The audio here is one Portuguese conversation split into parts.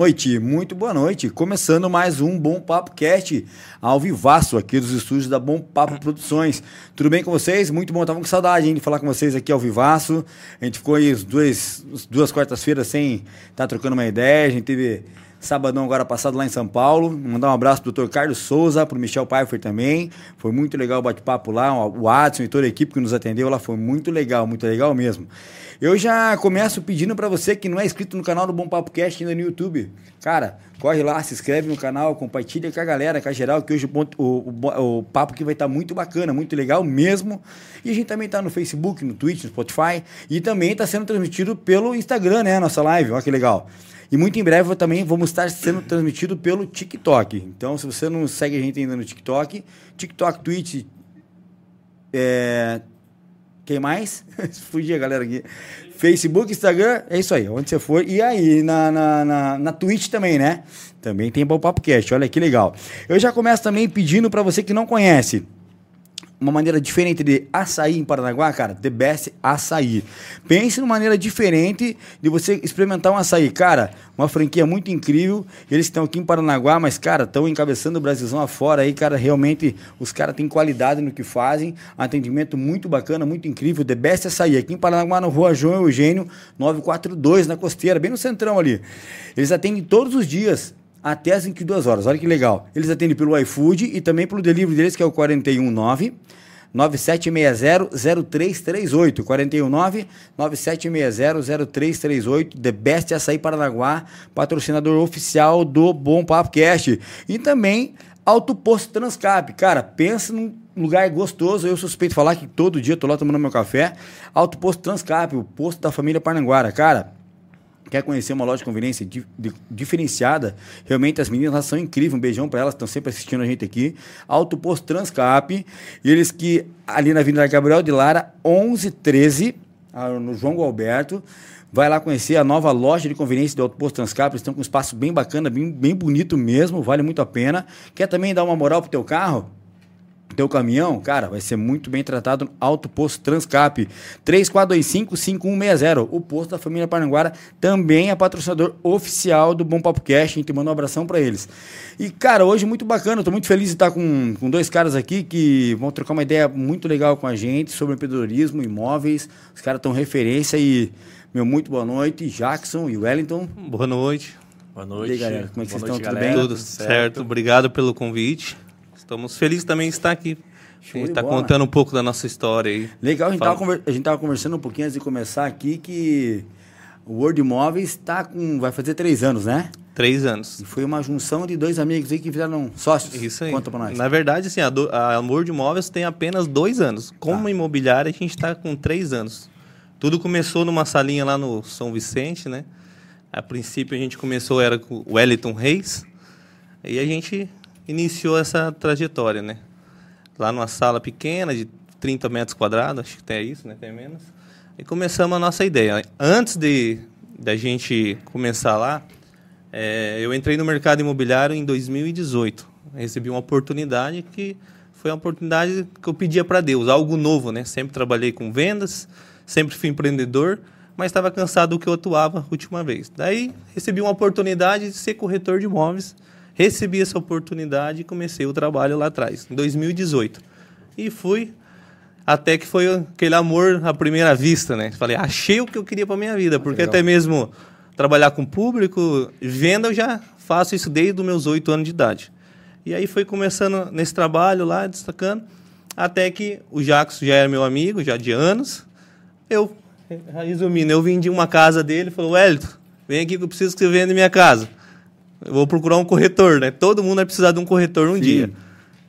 noite, muito boa noite. Começando mais um Bom Papo Cast ao vivaço aqui dos estúdios da Bom Papo Produções. Tudo bem com vocês? Muito bom, tava com saudade hein, de falar com vocês aqui ao vivaço. A gente ficou aí as duas, duas quartas-feiras sem estar tá trocando uma ideia. A gente teve sabadão agora passado lá em São Paulo. Mandar um abraço pro Dr. Carlos Souza, pro Michel Pfeiffer também. Foi muito legal o bate-papo lá, o Adson e toda a equipe que nos atendeu lá foi muito legal, muito legal mesmo. Eu já começo pedindo para você que não é inscrito no canal do Bom Papo Cast ainda no YouTube. Cara, corre lá, se inscreve no canal, compartilha com a galera, com a geral, que hoje o, o, o papo aqui vai estar tá muito bacana, muito legal mesmo. E a gente também está no Facebook, no Twitch, no Spotify e também está sendo transmitido pelo Instagram, né? Nossa live, olha que legal. E muito em breve também vamos estar sendo transmitido pelo TikTok. Então, se você não segue a gente ainda no TikTok, TikTok, Twitch, é, quem mais? Fugia, galera aqui. Facebook, Instagram, é isso aí, onde você for. E aí, na, na, na, na Twitch também, né? Também tem Bom Papo Cast, olha que legal. Eu já começo também pedindo para você que não conhece uma maneira diferente de açaí em Paranaguá, cara, the best açaí. Pense numa maneira diferente de você experimentar um açaí. Cara, uma franquia muito incrível. Eles estão aqui em Paranaguá, mas, cara, estão encabeçando o Brasilzão afora aí, cara. Realmente, os caras têm qualidade no que fazem. Atendimento muito bacana, muito incrível. The best açaí. Aqui em Paranaguá, na rua João Eugênio, 942, na costeira, bem no centrão ali. Eles atendem todos os dias até as 22 horas. Olha que legal. Eles atendem pelo iFood e também pelo delivery deles, que é o 419 9760-0338. 419 9760-0338. The Best Açaí Paranaguá, patrocinador oficial do Bom Papo Cast. E também Alto Posto Transcap. Cara, pensa num lugar gostoso. Eu suspeito falar que todo dia tô lá tomando meu café. Alto Posto Transcap, o posto da família Paranaguara. Cara, quer conhecer uma loja de conveniência di, di, diferenciada, realmente as meninas são incríveis. Um beijão para elas, estão sempre assistindo a gente aqui. Alto Posto Transcap, e eles que ali na Avenida Gabriel de Lara, 1113, ah, no João Alberto. Vai lá conhecer a nova loja de conveniência do Alto Posto Transcap. Eles estão com um espaço bem bacana, bem, bem bonito mesmo, vale muito a pena. Quer também dar uma moral pro teu carro? Teu caminhão, cara, vai ser muito bem tratado no Alto Posto Transcap. 3425-5160. O posto da família Paranguara também é patrocinador oficial do Bom Papo Cash. A gente manda um abração para eles. E, cara, hoje muito bacana. Estou muito feliz de estar com, com dois caras aqui que vão trocar uma ideia muito legal com a gente sobre empreendedorismo, imóveis. Os caras estão referência e, meu, muito boa noite. Jackson e Wellington. Boa noite. Boa noite. E aí, galera, como é que boa vocês noite, estão? Galera. Tudo bem? Tudo certo. certo. Obrigado pelo convite. Estamos felizes também de estar aqui. a gente está contando um pouco da nossa história aí. Legal, a gente estava conversando um pouquinho antes de começar aqui que o World Imóveis está com. vai fazer três anos, né? Três anos. E foi uma junção de dois amigos aí que viraram sócios. Isso aí. Conta para nós. Na verdade, assim, a, do, a Amor de Imóveis tem apenas dois anos. Como tá. imobiliária, a gente está com três anos. Tudo começou numa salinha lá no São Vicente, né? A princípio a gente começou, era com o Wellington Reis. E a gente iniciou essa trajetória, né? Lá numa sala pequena, de 30 metros quadrados, acho que tem isso, né? Tem menos. E começamos a nossa ideia. Antes de da gente começar lá, é, eu entrei no mercado imobiliário em 2018. Recebi uma oportunidade que foi uma oportunidade que eu pedia para Deus, algo novo, né? Sempre trabalhei com vendas, sempre fui empreendedor, mas estava cansado do que eu atuava a última vez. Daí recebi uma oportunidade de ser corretor de imóveis Recebi essa oportunidade e comecei o trabalho lá atrás, em 2018. E fui até que foi aquele amor à primeira vista, né? Falei, achei o que eu queria para minha vida, porque Legal. até mesmo trabalhar com público, venda, eu já faço isso desde os meus oito anos de idade. E aí foi começando nesse trabalho lá, destacando, até que o Jacques já era meu amigo, já de anos. Eu, resumindo, eu vendi uma casa dele, falou, Wellington, vem aqui que eu preciso que você venda minha casa. Eu vou procurar um corretor, né? Todo mundo vai precisar de um corretor um Sim. dia.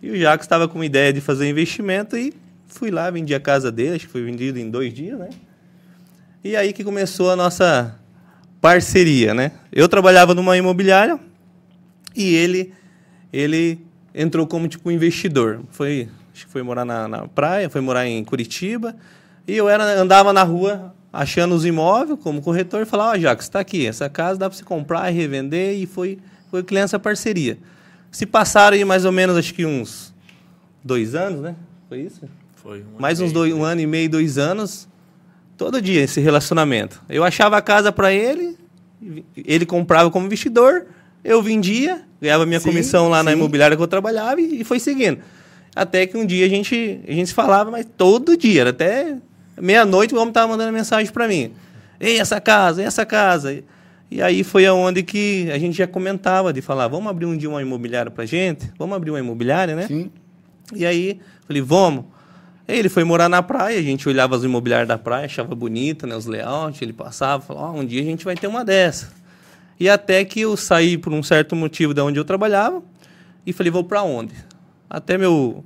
E o Jacques estava com uma ideia de fazer investimento e fui lá, vendi a casa dele, acho que foi vendido em dois dias, né? E aí que começou a nossa parceria, né? Eu trabalhava numa imobiliária e ele ele entrou como tipo investidor. Foi, acho que foi morar na, na praia, foi morar em Curitiba e eu era andava na rua achando os imóveis como corretor e falar, ó, oh, Jacques, está aqui, essa casa dá para você comprar e revender e foi, foi criando essa parceria. Se passaram aí mais ou menos, acho que uns dois anos, né? Foi isso? Foi. Um mais uns dois, um ano e meio, dois anos, todo dia esse relacionamento. Eu achava a casa para ele Ele comprava como investidor, eu vendia, ganhava minha Sim, comissão lá na sim. imobiliária que eu trabalhava e, e foi seguindo. Até que um dia a gente, a gente se falava, mas todo dia, era até meia-noite o homem tava mandando mensagem para mim. Ei, essa casa, essa casa. E- aí foi aonde que a gente já comentava de falar, vamos abrir um dia uma imobiliária pra gente? Vamos abrir uma imobiliária, né? Sim. E aí, falei, vamos. Ele foi morar na praia, a gente olhava as imobiliárias da praia, achava bonita, né, os layouts, ele passava, falava, ó, um dia a gente vai ter uma dessa. E até que eu saí por um certo motivo da onde eu trabalhava e falei, vou para onde? Até meu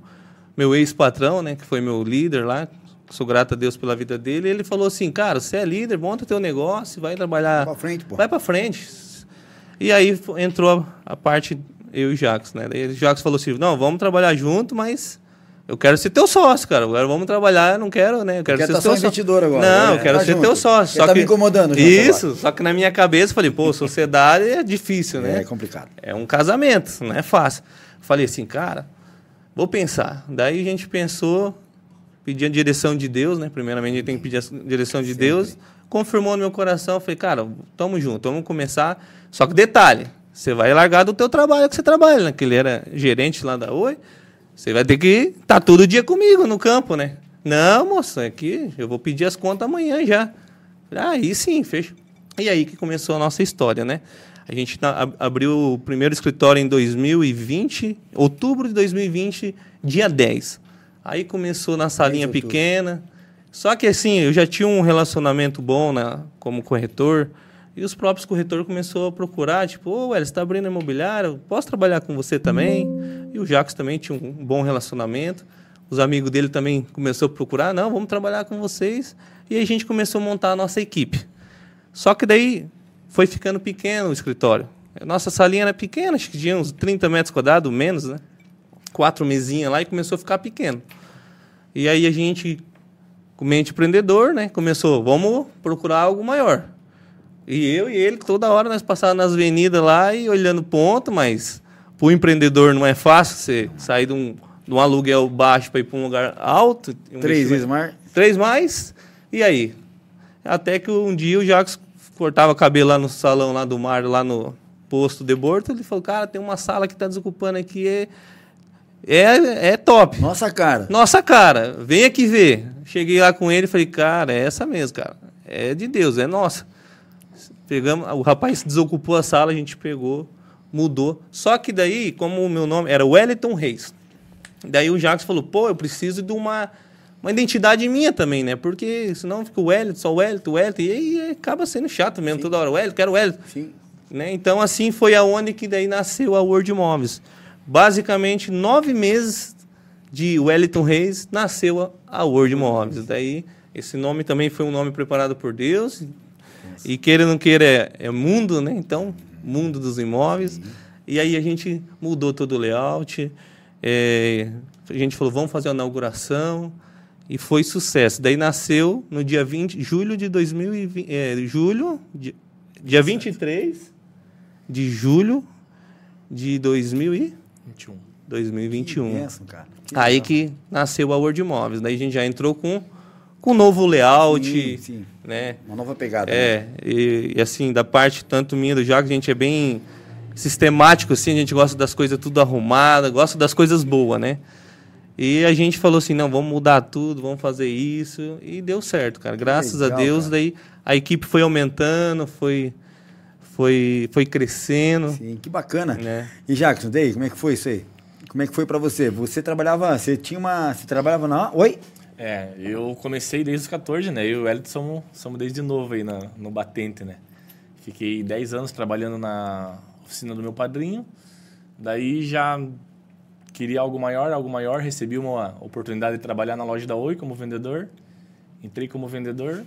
meu ex-patrão, né, que foi meu líder lá, sou grato a Deus pela vida dele, ele falou assim, cara, você é líder, monta teu negócio, vai trabalhar... Vai pra frente, pô. Vai para frente. E aí entrou a, parte, eu e o Jacques, né? Daí o Jacques falou assim, não, vamos trabalhar junto, mas eu quero ser teu sócio, cara. Agora vamos trabalhar, eu não quero, né? Eu quero Quer ser tá teu só sócio. investidor agora, Não, né? eu quero Tá ser junto. teu sócio. Ele tá me incomodando Isso, só que na minha cabeça eu falei, pô, sociedade é difícil, né? É complicado. É um casamento, não é fácil. Falei assim, cara, vou pensar. Daí a gente pensou, pedi a direção de Deus, né? Primeiramente a gente tem que pedir a direção de Deus. Confirmou no meu coração, falei, cara, tamo junto, vamos começar. Só que detalhe, você vai largar do teu trabalho que você trabalha, né? Que ele era gerente lá da Oi. Você vai ter que estar todo dia comigo no campo, né? Não, moço, é que eu vou pedir as contas amanhã já. Falei, ah, aí sim, fechou. E aí que começou a nossa história, né? A gente tá- ab- abriu o primeiro escritório em 2020, outubro de 2020, dia 10. Aí começou na salinha 10 de outubro. pequena. Só que assim, eu já tinha um relacionamento bom né, como corretor. E os próprios corretores começaram a procurar, tipo, ô, Hélio, você está abrindo imobiliário, posso trabalhar com você também? E o Jacques também tinha um bom relacionamento. Os amigos dele também começaram a procurar, não, vamos trabalhar com vocês. E aí a gente começou a montar a nossa equipe. Só que daí foi ficando pequeno o escritório. A nossa salinha era pequena, acho que tinha uns 30 metros quadrados, menos, né? Quatro mesinhas lá e começou a ficar pequeno. E aí a gente, com mente empreendedor, né? Começou, vamos procurar algo maior. E eu e ele, toda hora nós passávamos nas avenidas lá e olhando ponto, mas para o empreendedor não é fácil você sair de um, de um aluguel baixo para ir para um lugar alto. um Três vezes mais. Três mais, e aí? Até que um dia o Jacques cortava cabelo lá no salão lá do mar, lá no posto de Borto, ele falou, cara, tem uma sala que está desocupando aqui, é, é, top. Nossa, cara. Nossa, cara, vem aqui ver. Cheguei lá com ele e falei, cara, é essa mesmo, cara. É de Deus, é nossa. Pegamos, o rapaz desocupou a sala, a gente pegou, mudou. Só que daí, como o meu nome era Wellington Reis, daí o Jacques falou, pô, eu preciso de uma, uma identidade minha também, né? Porque senão fica o Wellington, só o Wellington, o Wellington, e aí acaba sendo chato mesmo, toda hora, Wellington, quero Wellington. Sim. Né? Então, assim foi aonde que daí nasceu a World Imóveis basicamente nove meses de Wellington Reis nasceu a World Imóveis. Daí esse nome também foi um nome preparado por Deus. E queira ou não queira é, é, mundo, né? Então, mundo dos imóveis. E aí a gente mudou todo o layout. É, a gente falou, vamos fazer a inauguração. E foi sucesso. Daí nasceu no dia 20, julho de 2020. É, julho, dia, dia 23 de julho de 2020. 2021. 2021. Que benção, cara. Que Aí que nasceu a World Imóveis. Daí a gente já entrou com com um novo layout, sim, sim. né? Uma nova pegada. É, né? e, e, assim, da parte tanto minha do jogo a gente é bem sistemático, assim, a gente gosta das coisas tudo arrumada, gosta das coisas boas, né? E a gente falou assim, não, vamos mudar tudo, vamos fazer isso, e deu certo, cara. Graças legal, a Deus, cara. daí a equipe foi aumentando, foi foi foi crescendo, Sim, que bacana. né? E Jackson, daí, como é que foi isso aí? Como é que foi pra você? Você trabalhava, você tinha uma, você trabalhava na, oi? É, eu comecei desde os 14, né? Eu e o Elton somos, somos desde novo aí na, no Batente, né? Fiquei 10 anos trabalhando na oficina do meu padrinho. Daí já queria algo maior, algo maior. Recebi uma oportunidade de trabalhar na loja da Oi como vendedor. Entrei como vendedor.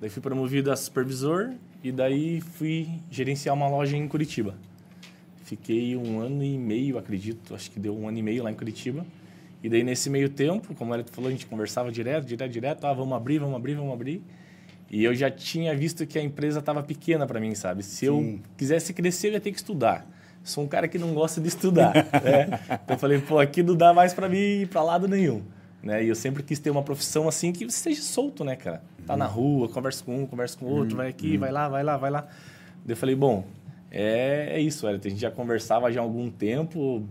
Daí fui promovido a supervisor. E daí fui gerenciar uma loja em Curitiba. Fiquei um ano e meio, acredito. Acho que deu um ano e meio lá em Curitiba. E daí, nesse meio tempo, como ela falou, a gente conversava direto, direto, direto. Ah, vamos abrir, vamos abrir, vamos abrir. E eu já tinha visto que a empresa estava pequena para mim, sabe? Se eu Sim. quisesse crescer, eu ia ter que estudar. Sou um cara que não gosta de estudar, né? Então eu falei, pô, aqui não dá mais para mim ir para lado nenhum. Né? E eu sempre quis ter uma profissão assim que você seja solto, né, cara? Tá na rua, conversa com um, conversa com outro, vai aqui, vai lá, vai lá, vai lá. Daí eu falei, bom, é, é isso, Elton. A gente já conversava já há algum tempo.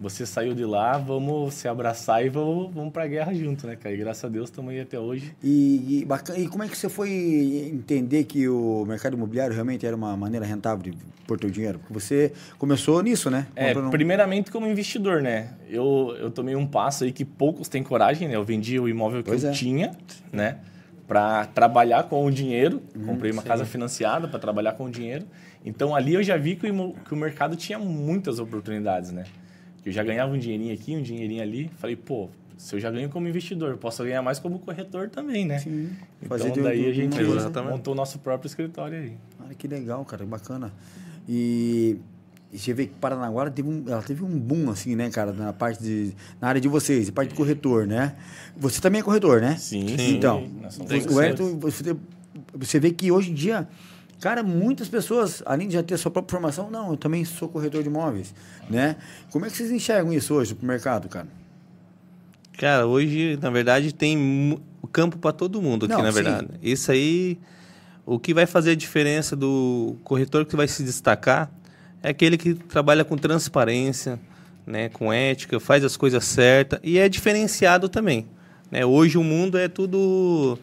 Você saiu de lá, vamos se abraçar e vamos, vamos pra guerra junto, né, cara? E graças a Deus estamos aí até hoje. E, e, bacana, e como é que você foi entender que o mercado imobiliário realmente era uma maneira rentável de pôr teu dinheiro? Porque você começou nisso, né? É, Comprando- primeiramente como investidor, né? Eu, eu tomei um passo aí que poucos têm coragem, né? Eu vendi o imóvel que Pois eu é. tinha, né? Para trabalhar com o dinheiro. Comprei uma casa financiada para trabalhar com o dinheiro. Então ali eu já vi que o, que o mercado tinha muitas oportunidades, né? Eu já ganhava um dinheirinho aqui, um dinheirinho ali. Falei, pô, se eu já ganho como investidor, eu posso ganhar mais como corretor também, né? Sim. Então Fazer daí a gente. Exatamente. montou o nosso próprio escritório aí. Olha que legal, cara, bacana. E, você vê que Paranaguá ela teve, um, ela teve um boom, assim, né, cara, na parte de. na área de vocês, parte de corretor, né? Você também é corretor, né? Sim, Sim. Então, o você, você vê que hoje em dia, cara, muitas pessoas, além de já ter sua própria formação, não, eu também sou corretor de imóveis, né? Como é que vocês enxergam isso hoje pro mercado, cara? Cara, hoje, na verdade, tem campo para todo mundo aqui, Não, na sim. verdade. Isso aí, o que vai fazer a diferença do corretor que vai se destacar é aquele que trabalha com transparência, né, com ética, faz as coisas certas e é diferenciado também. Né? Hoje o mundo é tudo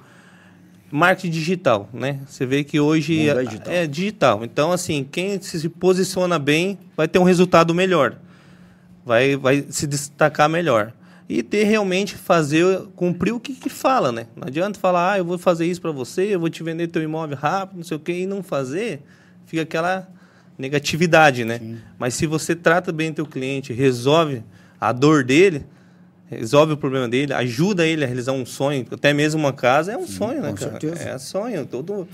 marketing digital, né? Você vê que hoje mundo é digital. é digital. Então, assim, quem se posiciona bem vai ter um resultado melhor vai, vai se destacar melhor. E ter realmente fazer, cumprir o que, que fala, né? Não adianta falar, ah, eu vou fazer isso para você, eu vou te vender teu imóvel rápido, não sei o quê, e não fazer, fica aquela negatividade, né? Mas se você trata bem teu cliente, resolve a dor dele, resolve o problema dele, ajuda ele a realizar um sonho, até mesmo uma casa é um sonho, né, cara? certeza. É sonho, todo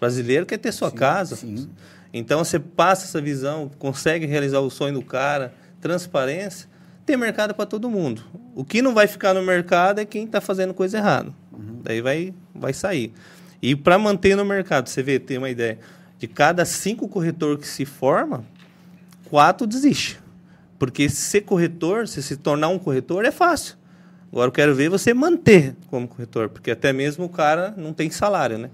brasileiro quer ter sua casa. sim. Então você passa essa visão, consegue realizar o sonho do cara, transparência, tem mercado para todo mundo. O que não vai ficar no mercado é quem está fazendo coisa errada. Daí vai, vai sair. E para manter no mercado, você vê, tem uma ideia, de cada cinco corretor que se forma, quatro desiste. Porque ser corretor, se se tornar um corretor, é fácil. Agora eu quero ver você manter como corretor, porque até mesmo o cara não tem salário, né?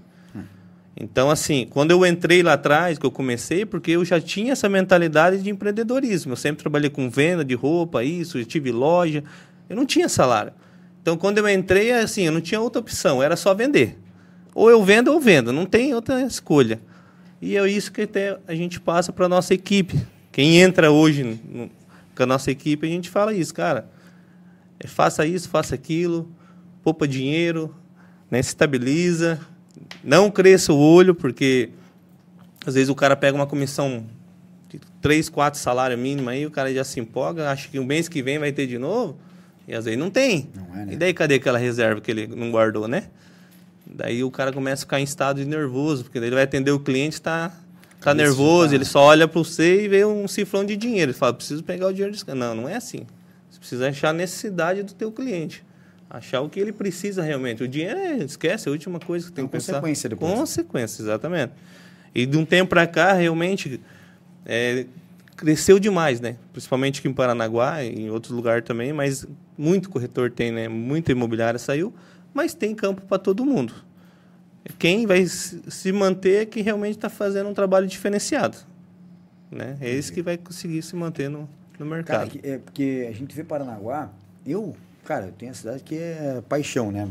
Então, assim, quando eu entrei lá atrás, que eu comecei, porque eu já tinha essa mentalidade de empreendedorismo. Eu sempre trabalhei com venda de roupa, isso, eu tive loja. Eu não tinha salário. Então, quando eu entrei, assim, eu não tinha outra opção, era só vender. Ou eu vendo ou vendo, não tem outra escolha. E é isso que até a gente passa para a nossa equipe. Quem entra hoje com a nossa equipe, a gente fala isso, cara. é, faça isso, faça aquilo, poupa dinheiro, né, se estabiliza, não cresça o olho, porque às vezes o cara pega uma comissão de 3, 4 salário mínimo aí, o cara já se empolga, acha que o mês que vem vai ter de novo, e às vezes não tem. Não é, né? E daí cadê aquela reserva que ele não guardou, né? Daí o cara começa a ficar em estado de nervoso, porque daí ele vai atender o cliente, está tá nervoso, tá- ele só olha para você e vê um cifrão de dinheiro. Ele fala, preciso pegar o dinheiro desse cara. Não, não é assim. Você precisa achar a necessidade do teu cliente. Achar o que ele precisa realmente. O dinheiro, é, esquece, é a última coisa que tem É que pensar. consequência depois. Consequência, exatamente. E de um tempo para cá, realmente, é, cresceu demais, né? Principalmente aqui em Paranaguá e em outros lugares também, mas muito corretor tem, né? Muita imobiliária saiu, mas tem campo para todo mundo. Quem vai se manter é que realmente está fazendo um trabalho diferenciado. Né? É esse que vai conseguir se manter no, no Cara, mercado. que- é porque a gente vê Paranaguá, eu, cara, eu tenho a cidade que é paixão, né?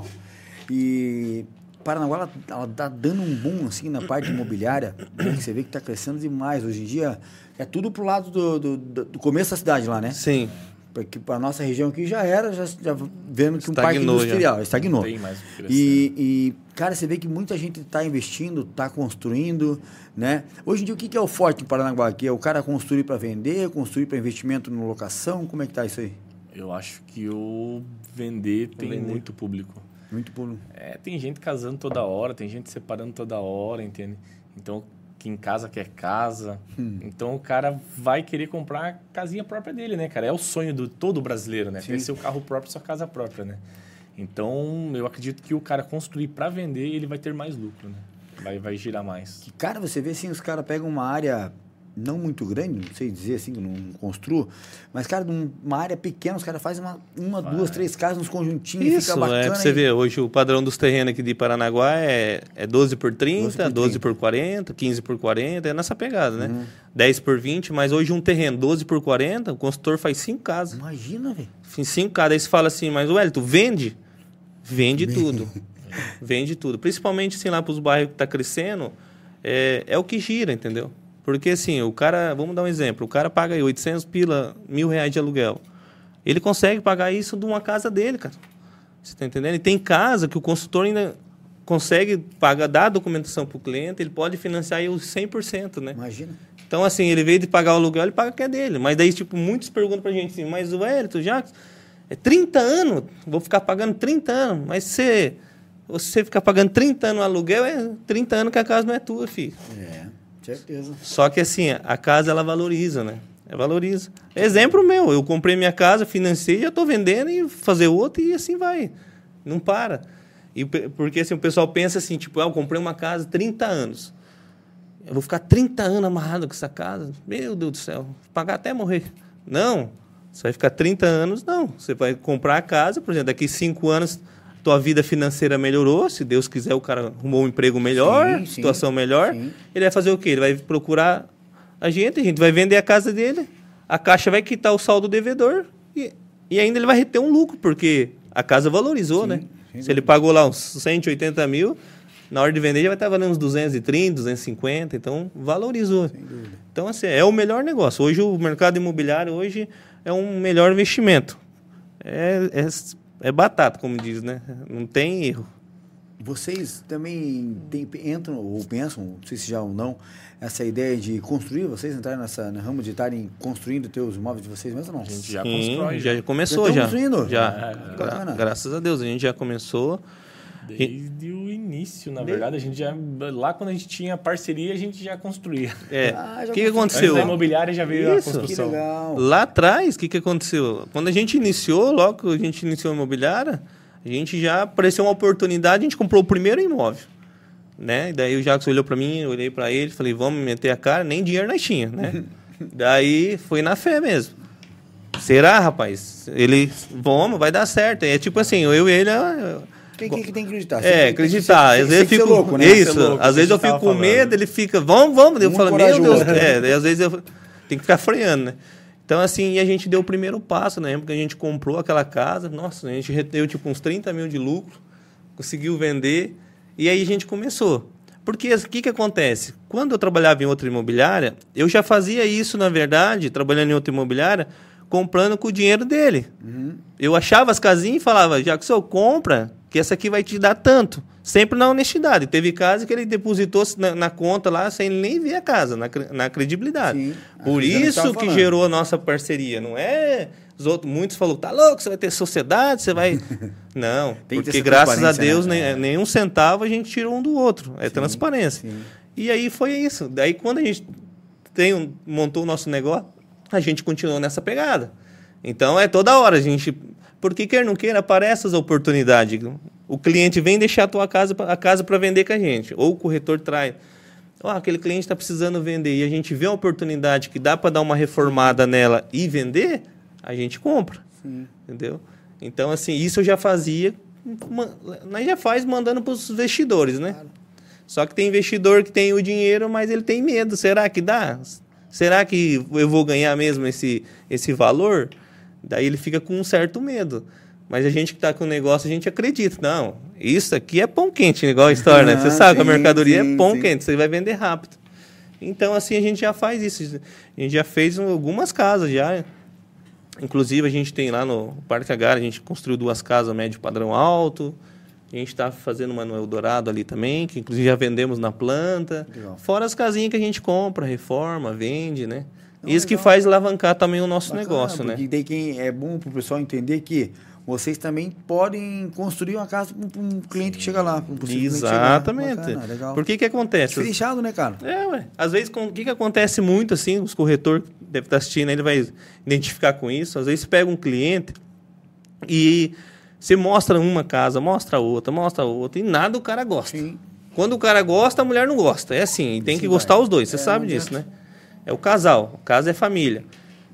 E Paranaguá, ela, ela tá dando um boom, assim, na parte imobiliária, que você vê que tá crescendo demais. Hoje em dia, é tudo pro lado do, do, do- do começo da cidade lá, né? Sim, Porque para nossa região aqui já era, já, já vendo que um parque Estagnou já. industrial, estagnou. Tem mais. E, e, cara, você vê que muita gente está investindo, está construindo, né? Hoje em dia, o que, é o forte em Paranaguá aqui? É o cara construir para vender, construir para investimento na locação? Como é que tá isso aí? Eu acho que o vender tem vender. muito público. Muito pulo. É, tem gente casando toda hora, tem gente separando toda hora, entende? Então, quem casa quer casa. Hum. Então, o cara vai querer comprar a casinha própria dele, né, cara? É o sonho do todo brasileiro, né? Sim. Ter seu carro próprio, sua casa própria, né? Então, eu acredito que o cara construir para vender, ele vai ter mais lucro, né? Vai, vai girar mais. Que, cara, você vê assim, os caras pegam uma área não muito grande, não sei dizer assim, que não construo, mas, cara, numa área pequena, os caras fazem uma, uma duas, três casas nos conjuntinhos, Isso, fica bacana. é pra você e- ver, hoje o padrão dos terrenos aqui de Paranaguá é, é 12 por 30, 12 12 por por, 40, 15 por 40, é nessa pegada, né? Uhum. 10 por 20, mas hoje um terreno 12 por 40, o construtor faz 5 casas. Imagina, velho. 5 casas, aí você fala assim, mas Wellington, vende? Vende tudo. Vende tudo. Principalmente assim, lá para os bairros que tá crescendo, é, é o que gira, entendeu? Porque assim, o cara, vamos dar um exemplo, o cara paga aí 800 pila, mil reais de aluguel. Ele consegue pagar isso de uma casa dele, cara. Você tá entendendo? E tem casa que o consultor ainda consegue pagar, dar a documentação para o cliente, ele pode financiar aí os 100%, né? Imagina. Então, assim, ele veio de pagar o aluguel, ele paga que é dele. Mas daí, tipo, muitos perguntam pra gente assim, mas o Wellington, já é 30 anos, vou ficar pagando 30 anos, mas você, você ficar pagando 30 anos o aluguel, é 30 anos que a casa não é tua, filho. É, certeza. Só que assim, a casa ela valoriza, né? É, valoriza. Exemplo meu, eu comprei minha casa, financei, já estou vendendo e fazer outra e assim vai. Não para. E, porque assim, o pessoal pensa assim, tipo, ah, eu comprei uma casa 30 anos. Eu vou ficar 30 anos amarrado com essa casa. Meu Deus do céu, vou pagar até morrer. Não. Você vai ficar 30 anos, não. Você vai comprar a casa, por exemplo, daqui 5 anos tua vida financeira melhorou, se Deus quiser o cara arrumou um emprego melhor, Sim, sim, situação melhor. sim. Ele vai fazer o quê? Ele vai procurar a gente, a gente vai vender a casa dele, a caixa vai quitar o saldo devedor e, e ainda ele vai reter um lucro, porque a casa valorizou, né? Se ele pagou lá uns 180 mil, na hora de vender já vai estar valendo uns 230, 250, então valorizou. Então, assim, é o melhor negócio. Hoje o mercado imobiliário hoje é um melhor investimento. É, é, é batata, como diz, né? Não tem erro. Vocês também tem- entram ou pensam, não sei se já ou não, essa ideia de construir, vocês entrarem nessa no ramo de estarem construindo teus imóveis de vocês mesmo ou não? A gente já Sim, constrói. já começou Já já. Já. Ah, Gra- graças a Deus, a gente já começou. Desde o início, na verdade, a gente já. Lá quando a gente tinha parceria, a gente já construía. É. Ah, já o que, que. Antes aconteceu? da imobiliária já veio Isso. a Que construção. legal. Lá atrás, o que, que aconteceu? Quando a gente iniciou, logo que a gente iniciou a imobiliária, a gente já apareceu uma oportunidade, a gente comprou o primeiro imóvel. Né? E daí o Jacques olhou para mim, eu olhei para ele, falei, vamos meter a cara, nem dinheiro nós tinha, né? daí foi na fé mesmo. Será, rapaz? Ele, vamos, vai dar certo. É tipo assim, eu e ele. Tem, tem, que- tem que acreditar. É, acreditar. Às vezes eu fico. louco, né? Isso. Louco, às vezes eu fico com tava medo, falando. ele fica, vamos, vamos. Eu falo, meu Deus. corajoso. É, daí às vezes eu tenho que ficar freando, né? Então, assim, e a gente deu o primeiro passo, né? Porque a gente comprou aquela casa, nossa, a gente reteu tipo uns 30 mil de lucro, conseguiu vender, e aí a gente começou. Porque o que, que acontece? Quando eu trabalhava em outra imobiliária, eu já fazia isso, na verdade, trabalhando em outra imobiliária, comprando com o dinheiro dele. Eu achava as casinhas e falava, já que o senhor compra, que essa aqui vai te dar tanto. Sempre na honestidade. Teve casa que ele depositou na, na conta lá sem nem ver a casa, na, na credibilidade. Sim. Por isso que gerou a nossa parceria. Não é. Os outros, muitos falaram, tá louco, você vai ter sociedade, você vai. Não, porque graças a Deus, né? nem, É. nenhum centavo a gente tirou um do outro. É transparência. sim. E aí foi isso. Daí quando a gente tem um- montou o nosso negócio, a gente continuou nessa pegada. Então é toda hora a gente. Porque quer não queira, aparece as oportunidades. O cliente vem deixar a tua casa, a casa para vender com a gente. Ou o corretor traz. Ó, aquele cliente está precisando vender e a gente vê uma oportunidade que dá para dar uma reformada nela e vender, a gente compra. Entendeu? Então, assim, isso eu já fazia. Nós já faz mandando para os investidores, né? Só que tem investidor que tem o dinheiro, mas ele tem medo. Será que dá? Será que eu vou ganhar mesmo esse, esse valor? Daí ele fica com um certo medo. Mas a gente que está com o negócio, a gente acredita. Não, isso aqui é pão quente, igual a história, né? Você Ah, sabe que a mercadoria sim, é pão sim. quente, você vai vender rápido. Então, assim, a gente já faz isso. A gente já fez algumas casas já. Inclusive, a gente tem lá no Parque Agar, a gente construiu duas casas médio padrão alto. A gente está fazendo uma no Eldorado ali também, que inclusive já vendemos na planta. Legal. Fora as casinhas que a gente compra, reforma, vende, né? Não, Isso que faz alavancar também o nosso Bacana, negócio, né? Porque daí quem é bom pro pessoal entender que vocês também podem construir uma casa para um cliente que chega lá. um. Exatamente. Bacana. Por que que acontece? Diferenciado, né, cara? É, ué. Às vezes, o que, que acontece muito, assim, os corretores deve estar assistindo, ele vai identificar com isso. Às vezes, pega um cliente e você mostra uma casa, mostra outra, mostra outra, e nada o cara gosta. Sim. Quando o cara gosta, a mulher não gosta. É assim, e tem Sim, que gostar vai. os dois, você É, sabe disso, né? É o casal. O caso é família.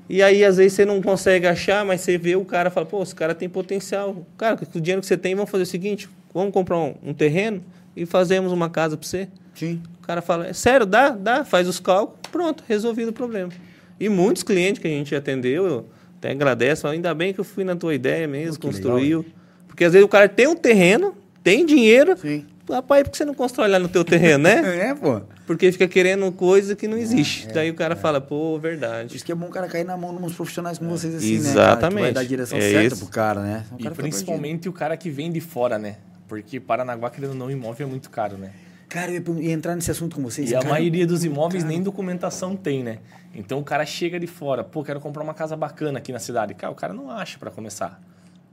E aí, às vezes, você não consegue achar, mas você vê o cara e fala, pô, esse cara tem potencial. Cara, com o dinheiro que você tem, vamos fazer o seguinte, vamos comprar um, um terreno e fazemos uma casa para você. Sim. O cara fala, é sério, dá, dá, faz os cálculos, pronto, resolvido o problema. E muitos clientes que a gente atendeu, eu até agradeço, falam, ainda bem que eu fui na tua ideia mesmo, Pô, construiu. Porque às vezes o cara tem um terreno, tem dinheiro, Sim. Rapaz, por que você não constrói lá no teu terreno, né? É, pô. Porque fica querendo coisa que não existe. Daí o cara fala, pô, verdade. Isso que é bom o cara cair na mão de uns profissionais como vocês assim, né? Cara? Que Exatamente. vai dar a direção É certa isso. pro cara, né? O E cara fica principalmente o cara que vem de fora, né? Porque Paranaguá, querendo ou não, imóvel é muito caro, né? perdido. Cara, eu ia entrar nesse assunto com vocês. E a cara, maioria dos imóveis nem documentação tem, né? Então o cara chega de fora, pô, quero comprar uma casa bacana aqui na cidade. Cara, o cara não acha para começar.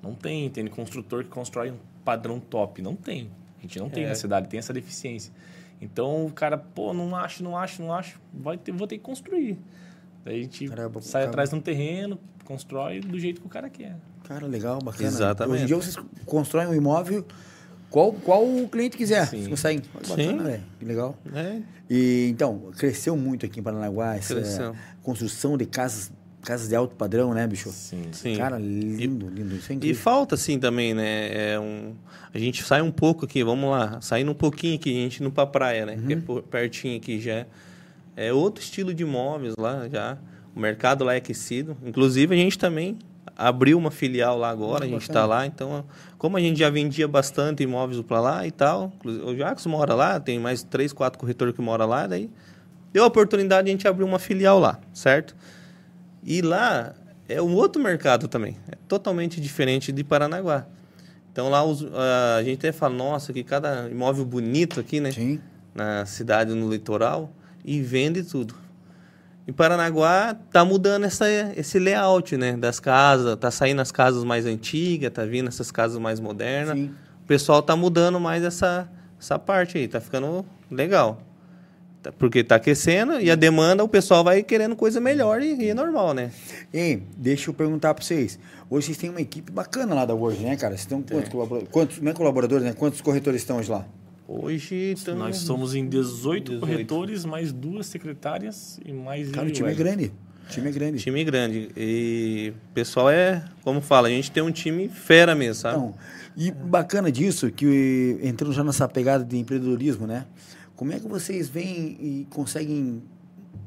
Não tem, tem construtor que constrói um padrão top. Não tem. A gente não tem É. na cidade, tem essa deficiência. Então o cara, pô, não acho, não acho, não acho, vai ter, vou ter que construir. Daí a gente Caramba, sai cara. atrás de um terreno, constrói do jeito que o cara quer. Cara, legal, bacana. Exatamente. Hoje em dia vocês constroem um imóvel qual, qual o cliente quiser. Sim. Vocês conseguem. Bacana, velho. Que legal. É, E então, cresceu muito aqui em Paranaguá essa Cresceu. construção de casas, casas de alto padrão, né, bicho? Sim. sim. Cara, lindo, lindo. Isso é E incrível. falta, assim, também, né? É um... A gente sai um pouco aqui, vamos lá, saindo um pouquinho aqui, a gente indo pra praia, né? Que é por- pertinho aqui já. É outro estilo de imóveis lá já. O mercado lá é aquecido. Inclusive, a gente também abriu uma filial lá agora, a gente bacana. está lá. Então, como a gente já vendia bastante imóveis para lá e tal, o Jacques mora lá, tem mais três, quatro corretores que moram lá, daí deu a oportunidade de a gente abrir uma filial lá, certo? E lá é um outro mercado também, é totalmente diferente de Paranaguá. Então lá os- a gente até fala, nossa, que cada imóvel bonito aqui, né? Sim. Na cidade, no litoral, e vende tudo. Em Paranaguá tá mudando essa, esse layout, né? Das casas, tá saindo as casas mais antigas, tá vindo essas casas mais modernas. Sim. O pessoal tá mudando mais essa, essa parte aí, tá ficando legal. Tá- Porque tá aquecendo e a demanda, o pessoal vai querendo coisa melhor e, e é normal, né? Ei, deixa eu perguntar pra vocês. Hoje vocês têm uma equipe bacana lá da Word, né, cara? Vocês estão quantos colaboradores? Quantos, não é colaboradores, né? Quantos corretores estão hoje lá? Hoje tamo- Nós somos em 18, 18. corretores, mais duas secretárias e mais Cara, o time é grande. O time é grande. time grande. E o pessoal é, como fala, a gente tem um time fera mesmo, sabe? Então, e bacana disso, que entrando já nessa pegada de empreendedorismo, né? Como é que vocês veem e conseguem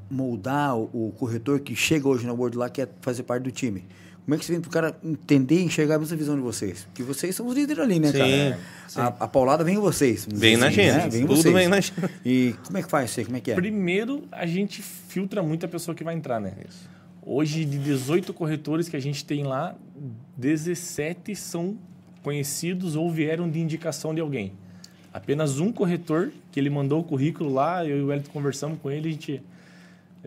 moldar o, corretor que chega hoje na Word lá, quer fazer parte do time? Como é que você vem para o cara entender e enxergar a mesma visão de vocês? Porque vocês são os líderes ali, né, Sim, cara? sim. A, a paulada vem em vocês. Vem dizer na assim, gente, né? Vem em tudo vocês. vem na gente. E como é que faz isso aí? Como é que é? Primeiro, a gente filtra muito a pessoa que vai entrar, né? Hoje, de 18 corretores que a gente tem lá, 17 são conhecidos ou vieram de indicação de alguém. Apenas um corretor, que ele mandou o currículo lá, eu e o Elton conversamos com ele, a gente,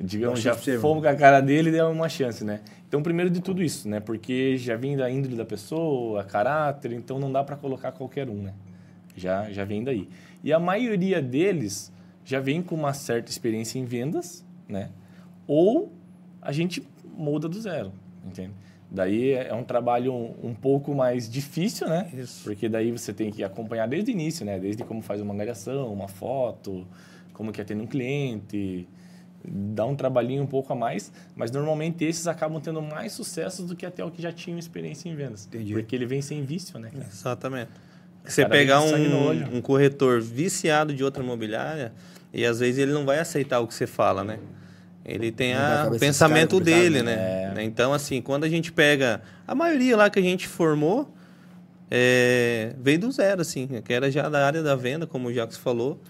digamos, já fomos com a cara dele e deu uma chance, né? Então, primeiro de tudo isso, né? Porque já vem da índole da pessoa, caráter, então não dá para colocar qualquer um, né? Já, já vem daí. E a maioria deles já vem com uma certa experiência em vendas, né? Ou a gente molda do zero, entende? Daí é um trabalho um, um pouco mais difícil, né? Isso. Porque daí você tem que acompanhar desde o início, né? Desde como faz uma angariação, uma foto, como que atende um cliente, dá um trabalhinho um pouco a mais, mas normalmente esses acabam tendo mais sucesso do que até o que já tinham experiência em vendas. Entendi. Porque ele vem sem vício, né? cara? Exatamente. Você pegar um, um corretor viciado de outra imobiliária e às vezes ele não vai aceitar o que você fala, né? Ele tem a- o pensamento cara, dele, né? né? Né? Então, assim, quando a gente pega a maioria lá que a gente formou, é, veio do zero, assim, que era já da área da venda, como o Jacques falou,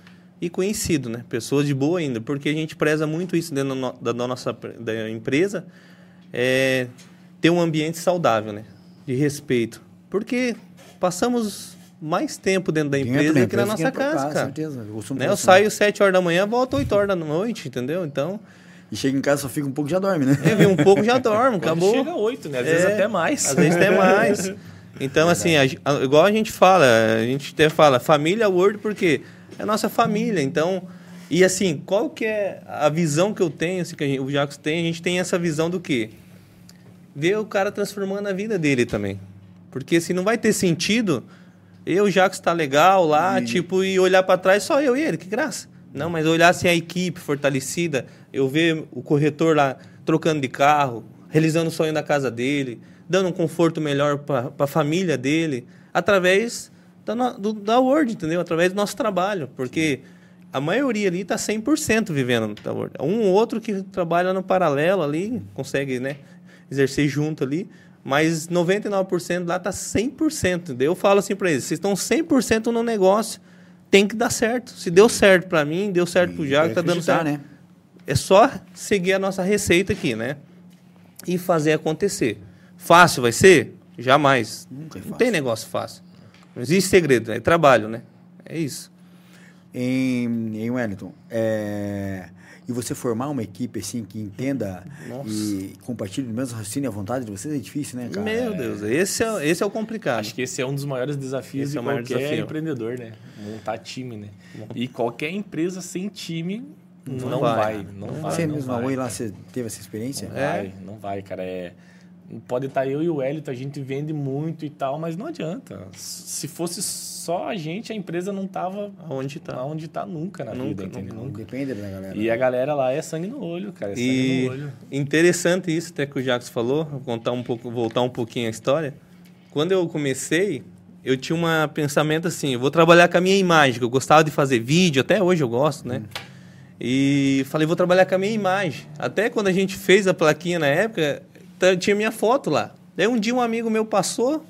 e conhecido, né? Pessoas de boa ainda, porque a gente preza muito isso dentro da no- da nossa da empresa, é ter um ambiente saudável, né? De respeito. Porque passamos mais tempo dentro da empresa do que na nossa pra casa, cara. certeza. Eu, Né? Eu assim. saio 7 horas da manhã, volto 8 horas da noite, entendeu? Então, E chega em casa, só fica um pouco e já dorme, né? eu vi um pouco já dorme, acabou. Chega oito, né? Às É, vezes até mais. Às vezes até mais. Então, assim, a a- igual a gente fala, a gente até fala, família Word, porque é a nossa família. Então, e assim, qual que é a visão que eu tenho, assim, que a gente- o Jacos tem? A gente tem essa visão do quê? Ver o cara transformando a vida dele também. Porque se não vai ter sentido, eu, Jacos, tá legal lá, E- tipo, e olhar para trás, só eu e ele, que graça. Não, mas olhar assim a equipe fortalecida, eu ver o corretor lá trocando de carro, realizando o sonho da casa dele, dando um conforto melhor para a família dele, através da, no- do, da Word, entendeu? Através do nosso trabalho. Porque a maioria ali está 100% vivendo da Word. Um ou outro que trabalha no paralelo ali, consegue né, exercer junto ali, mas 99% lá está 100%. entendeu? Eu falo assim para eles, vocês estão 100% no negócio, tem que dar certo. Se deu certo para mim, deu certo para o Jago, está dando certo. né? É só seguir a nossa receita aqui, né? E fazer acontecer. Fácil vai ser? Jamais. Nunca é Não fácil. tem negócio fácil. Não existe segredo, é trabalho, né? É isso. Em, em Wellington, é, e você formar uma equipe assim que entenda Nossa. e compartilhe o mesmo raciocínio e a vontade de vocês é difícil, né, cara? Meu Deus, esse é, esse é o complicado. Acho que esse é um dos maiores desafios Esse de é o maior qualquer desafio. empreendedor, né? Montar time, né? E qualquer empresa sem time não, Não vai. vai. Não vai. Você não mesmo vai, Oi lá, você teve essa experiência? Não É. vai, não vai, cara. É... Pode estar eu e o Elito, a gente vende muito e tal, mas não adianta. Se fosse só a gente, a empresa não tava Aonde tá? onde tá nunca na Nunca, vida? Não depende da galera. E a galera lá é sangue no olho, cara. É sangue E no olho. interessante isso até que o Jacques falou, vou contar um pouco, voltar um pouquinho a história. Quando eu comecei, eu tinha um pensamento assim, eu vou trabalhar com a minha imagem, que eu gostava de fazer vídeo, até hoje eu gosto, né? E falei, vou trabalhar com a minha imagem. Até quando a gente fez a plaquinha na época, tá- tinha minha foto lá. Daí um dia um amigo meu passou,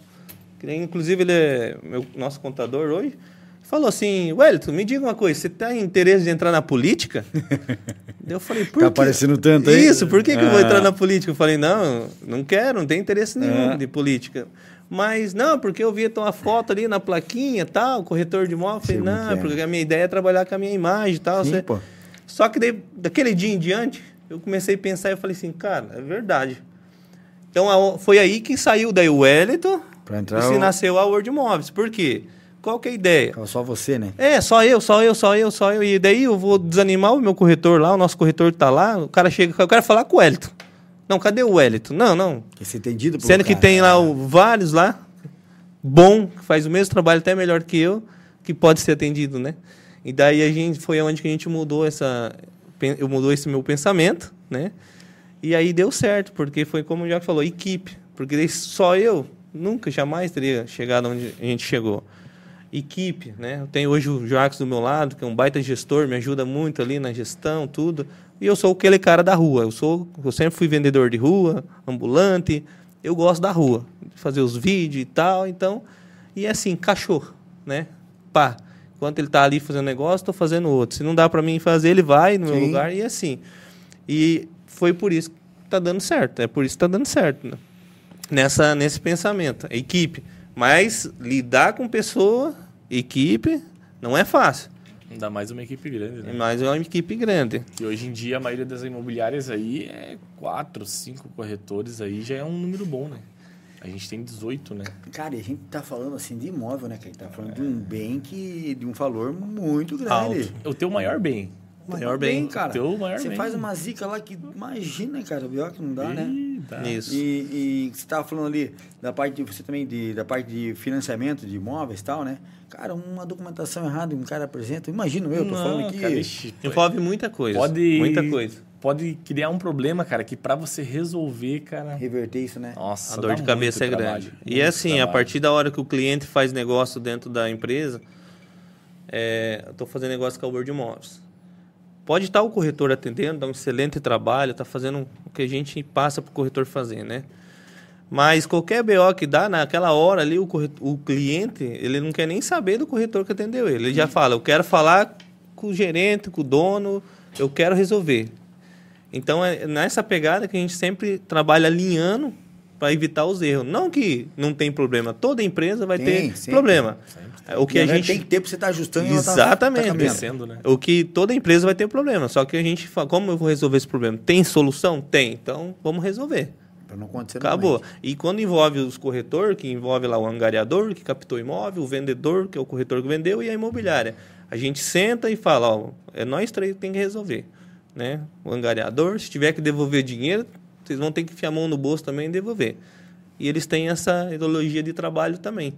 que inclusive ele é meu, nosso contador hoje, falou assim, Wellington, me diga uma coisa, você tem interesse de entrar na política? Daí eu falei, por Tá quê? aparecendo tanto aí. Isso, por que, que eu vou Ah. entrar na política? Eu falei, não, não quero, não tenho interesse nenhum Ah. de política. Mas, não, porque eu vi a tua foto ali na plaquinha tal, corretor de imóvel. Eu falei, não, é. porque a minha ideia é trabalhar com a minha imagem e tal. Sim, você- pô. Só que daí, daquele dia em diante, eu comecei a pensar e eu falei assim, cara, é verdade. Então foi aí que saiu daí o Wellington e se o- nasceu a Word Móveis. Por quê? Qual que é a ideia? Só você, né? É, só eu, só eu, só eu, só eu. E daí eu vou desanimar o meu corretor lá, o nosso corretor tá lá, o cara chega, eu quero falar com o Wellington. Não, cadê o Wellington? Não, não. Quer ser entendido Sendo que cara. tem lá o- vários lá, bom, que faz o mesmo trabalho até melhor que eu, que pode ser atendido, né? E daí a gente foi onde que a gente mudou essa eu mudou esse meu pensamento, né? E aí deu certo, porque foi como o Jaco falou, equipe, porque só eu nunca jamais teria chegado onde a gente chegou. Equipe, né? Eu tenho hoje o Jacques do meu lado, que é um baita gestor, me ajuda muito ali na gestão, tudo. E eu sou aquele cara da rua. Eu sou, eu sempre fui vendedor de rua, ambulante. Eu gosto da rua, fazer os vídeos e tal. Então, e é assim, cachorro, né? Pá. Enquanto ele tá ali fazendo negócio, tô fazendo outro. Se não dá para mim fazer, ele vai no meu Sim. lugar e é assim. E foi por isso que tá dando certo. É por isso que tá dando certo, né? Nessa, nesse pensamento. Equipe. Mas lidar com pessoa, equipe, não é fácil. Ainda mais uma equipe grande, né? Mas é uma equipe grande. E hoje em dia a maioria das imobiliárias aí é quatro, cinco corretores aí já é um número bom, né? A gente tem 18, né? Cara, e a gente tá falando assim de imóvel, né? Que a gente tá falando de um bem que. de um valor muito grande. Alto. O teu maior bem. Maior bem. cara. Teu maior Você bem. faz uma zica lá que. Imagina, cara. Pior que não dá, né? Tá. Isso. E, e você tava falando ali da parte de você também de, da parte de financiamento de imóveis e tal, né? Cara, uma documentação errada, um cara apresenta. Imagino eu, tô Não, falando aqui. cara, ixi, Envolve muita coisa. Pode- Muita coisa. Pode criar um problema, cara, que pra você resolver, cara. Reverter isso, né? Nossa, A dor de cabeça é trabalho, grande. E muito é assim, a trabalho. partir da hora que o cliente faz negócio dentro da empresa, é, eu estou fazendo negócio com a Word Imóveis. Pode estar o corretor atendendo, dá um excelente trabalho, está fazendo o que a gente passa para o corretor fazer, né? Mas qualquer BO que dá, naquela hora ali, o, corretor, o cliente, ele não quer nem saber do corretor que atendeu ele. Ele já fala, eu quero falar com o gerente, com o dono, eu quero resolver. Então, é nessa pegada que a gente sempre trabalha alinhando para evitar os erros. Não que não tem problema, toda empresa vai Tem, ter sempre. problema. Sempre. O que a gente tem que ter pra você estar ajustando e tá- Exatamente. Tá, cabendo. Descendo, né? o que toda empresa vai ter problema. Só que a gente fala, como eu vou resolver esse problema? Tem solução? Tem. Então, vamos resolver. pra não acontecer Acabou. novamente. E quando envolve os corretor, que envolve lá o angariador que captou o imóvel, o vendedor, que é o corretor que vendeu, e a imobiliária. A gente senta e fala, ó, é nós três que tem que resolver. Né? O angariador, se tiver que devolver dinheiro, vocês vão ter que enfiar a mão no bolso também e devolver. E eles têm essa ideologia de trabalho também.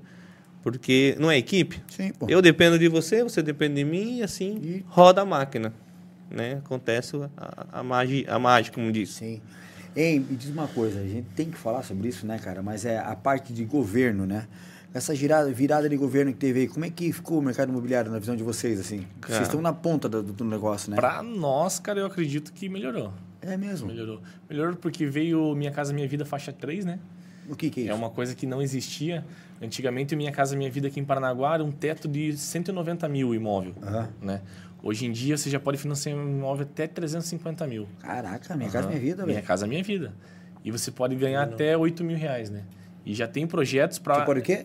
Porque não é equipe? Sim, pô. Eu dependo de você, você depende de mim e assim E- roda a máquina. Né? Acontece a, a, magia, a mágica, como diz. Sim. Ei, me diz uma coisa, a gente tem que falar sobre isso, né, cara? Mas é a parte de governo, né? Essa girada, virada de governo que teve aí, como é que ficou o mercado imobiliário na visão de vocês, assim? Cara. Vocês estão na ponta do, do negócio, né? Pra nós, cara, eu acredito que melhorou. É mesmo? Melhorou. Melhorou porque veio Minha Casa Minha Vida faixa 3, né? O que, que é isso? É uma coisa que não existia. Antigamente, Minha Casa Minha Vida aqui em Paranaguá era um teto de 190 mil imóvel. Aham. Né? Hoje em dia, você já pode financiar um imóvel até 350 mil. Caraca, minha casa, Aham. minha vida, Minha velho. Casa Minha Vida. E você pode ganhar até 8 mil reais, né? E já tem projetos para... Você pode o quê?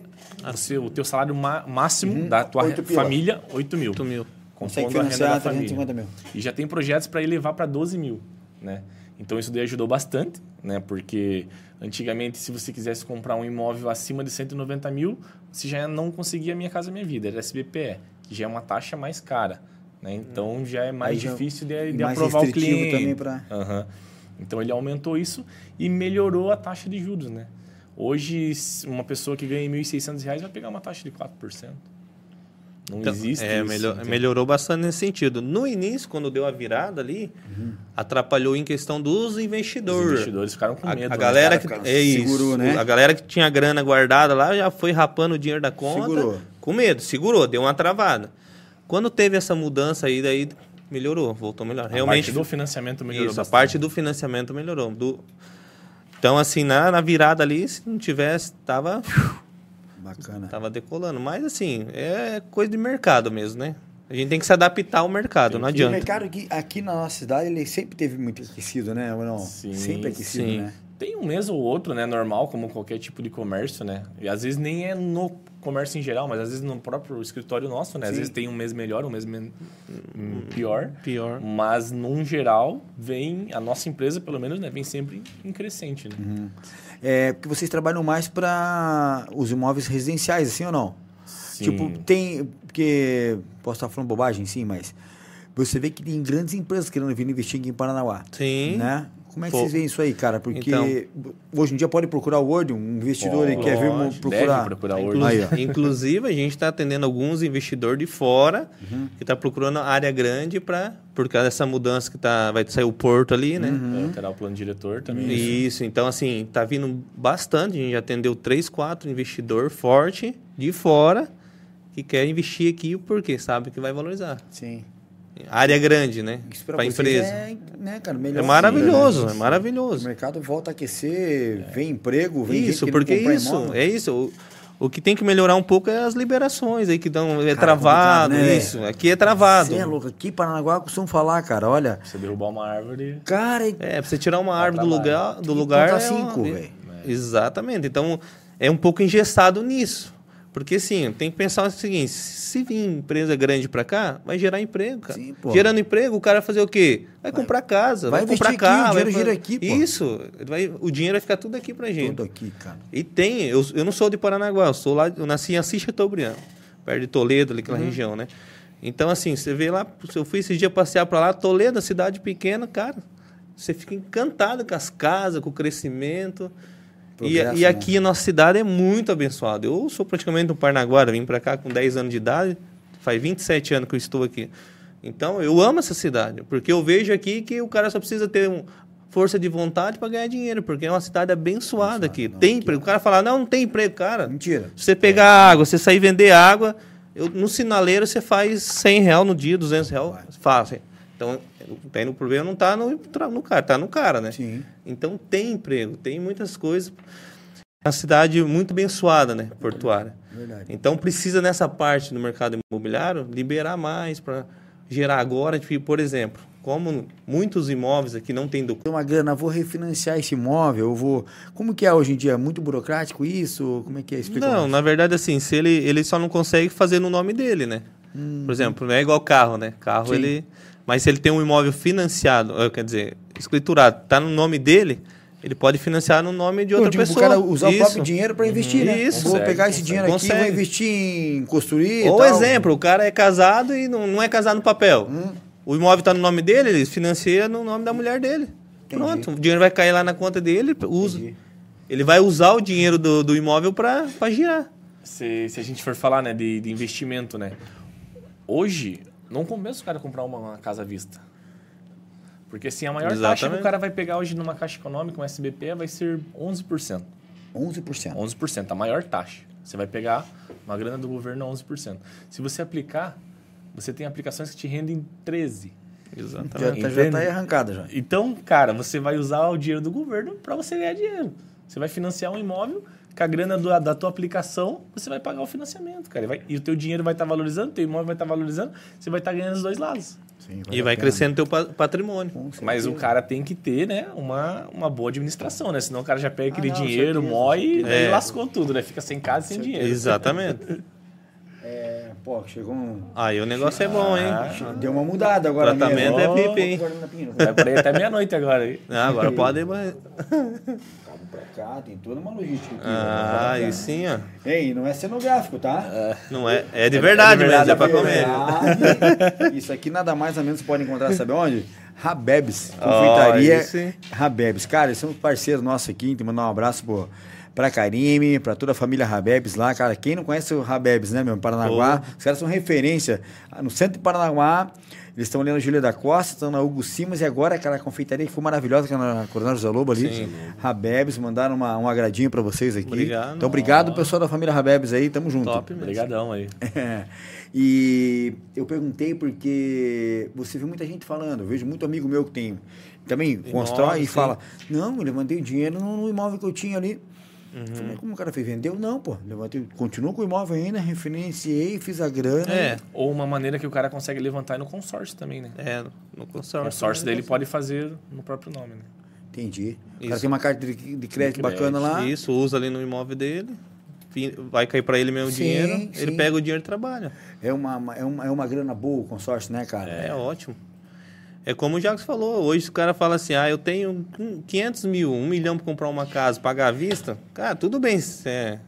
Você, o teu salário máximo Uhum. da tua Oito pila. família, 8 mil. 8 mil. Consegue a financiar família. 350 mil. E já tem projetos para elevar para 12 mil, né? Então isso daí ajudou bastante, né? Porque antigamente, se você quisesse comprar um imóvel acima de 190 mil, você já não conseguia Minha Casa Minha Vida, era SBPE, que já é uma taxa mais cara, né? Então já é mais já- difícil de, de mais aprovar o cliente. também pra- Aham. Então ele aumentou isso e melhorou a taxa de juros, né? Hoje, uma pessoa que ganha 1.600 reais vai pegar uma taxa de 4%. Não Então, existe é, isso. melhor- melhorou bastante nesse sentido. No início, quando deu a virada ali, atrapalhou em questão dos Os investidores. investidores ficaram com A, medo. a né? galera Os que é isso, segurou, né? a galera que tinha grana guardada lá já foi rapando o dinheiro da conta, Segurou. com medo, segurou, deu uma travada. Quando teve essa mudança aí, daí melhorou, voltou melhor. A Realmente parte do financiamento melhorou isso, a bastante. parte do financiamento melhorou. Do- Então assim, na, na virada ali, se não tivesse, tava Bacana. tava decolando, mas assim, é coisa de mercado mesmo, né? A gente tem que se adaptar ao mercado, não E o adianta. mercado aqui, aqui na nossa cidade, ele sempre teve muito aquecido, né? Ou não? Sim, sempre aquecido, sim. né? Tem um mês ou outro, né? Normal, como qualquer tipo de comércio, né? E às vezes nem é no comércio em geral, mas às vezes no próprio escritório nosso, né? Às Sim. vezes tem um mês melhor, um mês men- hum, pior. Pior. Mas, num geral, vem... A nossa empresa, pelo menos, né? Vem sempre em crescente, né? Uhum. É, porque vocês trabalham mais para os imóveis residenciais, assim ou não? Sim. Tipo, tem. Porque. Posso estar falando bobagem, sim, mas. Você vê que tem grandes empresas querendo vir investir aqui em Paranaguá. Sim. Né? Como é que Pô. vocês veem isso aí, cara? Porque Então. hoje em dia pode procurar o Word, um investidor que quer vir procurar. Deve procurar Inclu- hoje. Aí, ó. Inclusive, a gente está atendendo alguns investidores de fora Uhum. que está procurando área grande para por causa dessa mudança que tá, vai sair o porto ali, né? Uhum. É, terá o plano diretor também. Isso. então assim, tá vindo bastante. A gente já atendeu três, quatro investidor forte de fora que quer investir aqui porque sabe que vai valorizar. Sim. Área grande, né? Isso Para empresa. É, né, cara, É, maravilhoso, é né? O maravilhoso. mercado volta a aquecer, vem emprego, vem Isso, gente porque isso, imóvel. é isso. O, o que tem que melhorar um pouco é as liberações aí que dão é Cara, travado, complicado, né, isso. Aqui é travado. Você é louco. Aqui em Paranaguá costumam falar, cara, olha. Você derrubar uma árvore... Cara, É, pra você tirar uma árvore do lugar, do lugar é uma- cinco, é- velho. Exatamente. Então é um pouco engessado nisso. Porque assim, tem que pensar o seguinte, se vir empresa grande pra cá, vai gerar emprego, cara. Sim, pô. Gerando emprego, o cara vai fazer o quê? Vai, comprar casa, vai vai, comprar aqui, o carro, dinheiro vai gira aqui, pô. Isso, vai, o dinheiro vai ficar tudo aqui pra gente. tudo aqui, cara. E tem, eu, eu não sou de Paranaguá, eu sou lá, eu nasci em Assis Chateaubriand, perto de Toledo, ali Uhum. aquela região, né? Então, assim, você vê lá, eu fui esses dias passear para lá, Toledo, cidade pequena, cara, você fica encantado com as casas, com o crescimento. E, Progresso, e né? aqui a nossa cidade é muito abençoada. Eu sou praticamente um Parnaguara, vim para cá com 10 anos de idade, faz 27 anos que eu estou aqui. Então, eu amo essa cidade, porque eu vejo aqui que o cara só precisa ter um, força de vontade para ganhar dinheiro, porque é uma cidade abençoada aqui. não, tem emprego. O cara fala, não, não tem emprego, cara. Mentira. Se você pegar água, você sair vender água, eu, no sinaleiro você faz 100 real no dia, 200 real, fácil. Então, tem o problema não está no, no cara, está no cara, né? Sim. Então, tem emprego, tem muitas coisas. É uma cidade muito abençoada, né? Portuária. Verdade. Então, precisa nessa parte do mercado imobiliário liberar mais para gerar agora, tipo, por exemplo, como muitos imóveis aqui não tem documento. Uma grana, vou refinanciar esse imóvel, eu vou. Como que é hoje em dia? É muito burocrático isso? Como é que é? Explica Não, mais. na verdade, assim, se ele, ele só não consegue fazer no nome dele, né? Por exemplo, não é igual carro, né? Carro, Sim. ele. Mas se ele tem um imóvel financiado, eh, quer dizer, escriturado, tá no nome dele, ele pode financiar no nome de outra digo, pessoa. o cara usar Isso. o próprio dinheiro para investir, né? Isso. Vou Consegue, pegar esse consegue. dinheiro aqui, vou Consegue. investir em construir. e Ou tal. exemplo, o cara é casado e não, não é casado no papel. Hum. O imóvel está no nome dele, ele financia no nome da mulher dele. Entendi. Pronto, o dinheiro vai cair lá na conta dele, usa. Entendi. Ele vai usar o dinheiro do, do imóvel para girar. se, se a gente for falar né, de, de investimento, né? Hoje, não compensa o cara comprar uma, uma casa à vista. Porque assim, a maior taxa que Exatamente. o cara vai pegar hoje numa caixa econômica, um SBP, vai ser 11%. 11%. 11%, a maior taxa. Você vai pegar uma grana do governo a 11%. Se você aplicar, você tem aplicações que te rendem 13%. Já, Exatamente. tá- já Entende? tá aí arrancada já. Então, cara, você vai usar o dinheiro do governo para você ganhar dinheiro. Você vai financiar um imóvel, com a grana do- da tua aplicação, você vai pagar o financiamento, cara. E, vai- e o teu dinheiro vai estar valorizando, o teu imóvel vai estar valorizando, você vai estar ganhando os dois lados. Sim, E vai crescendo teu pa- patrimônio. Mas o cara tem que ter, né, uma, uma boa administração, né? Senão o cara já pega aquele Ah, não, dinheiro, mói e É. lascou tudo, né? Fica sem casa e sem dinheiro. Exatamente. É, pô, chegou um. Aí o negócio é bom, hein? Ah. Deu uma mudada agora Tratamento mesmo. é pipa, hein? Vai por aí até meia-noite agora. Ah, agora pode. mas- Cabo pra cá, tem toda uma logística aqui. Ah, Bacana. aí sim, ó. Ei, não é cenográfico, tá? Não é, é de verdade, verdade, mesmo, é pra é comer. Isso aqui nada mais ou menos pode encontrar, sabe onde? Rabebs, confeitaria sim. Rabebs. Cara, eles são parceiros nossos aqui, tem que mandar um abraço pô, pra Karime, pra toda a família Rabebs lá. Cara, quem não conhece o Rabebs, né, meu, Paranaguá, os caras são referência. Ah, No centro de Paranaguá, eles estão ali na Júlia da Costa, estão na Hugo Simas e agora aquela confeitaria que foi maravilhosa, que é na Coronel José Lobo ali. Sim. Rabebs, mandaram uma- um agradinho pra vocês aqui. Obrigado. Então, obrigado, pessoal da família Rabebs aí, tamo junto. Top mesmo. Obrigadão aí. É. E eu perguntei porque você vê muita gente falando, eu vejo muito amigo meu que tem também constrói e sim. fala: Não, eu levantei dinheiro no, no imóvel que eu tinha ali. Uhum. Falei, como o cara fez? Vendeu? Não, pô. Levantei, continuo com o imóvel ainda, referenciei, fiz a grana. É, Ou uma maneira que o cara consegue levantar é no consórcio também, né? é, no O consórcio. consórcio dele pode fazer no próprio nome, né? Entendi. O cara Isso. tem uma carta de, de crédito De bacana lá. Isso, usa ali no imóvel dele, vai cair pra ele mesmo o Sim, dinheiro, sim. ele pega o dinheiro e trabalha. É uma, é, uma, é uma grana boa o consórcio, né, cara? É, ótimo. É como o Jacques falou, hoje o cara fala assim, ah, eu tenho 500 mil, 1 milhão para comprar uma casa, pagar à vista, cara, tudo bem, se é-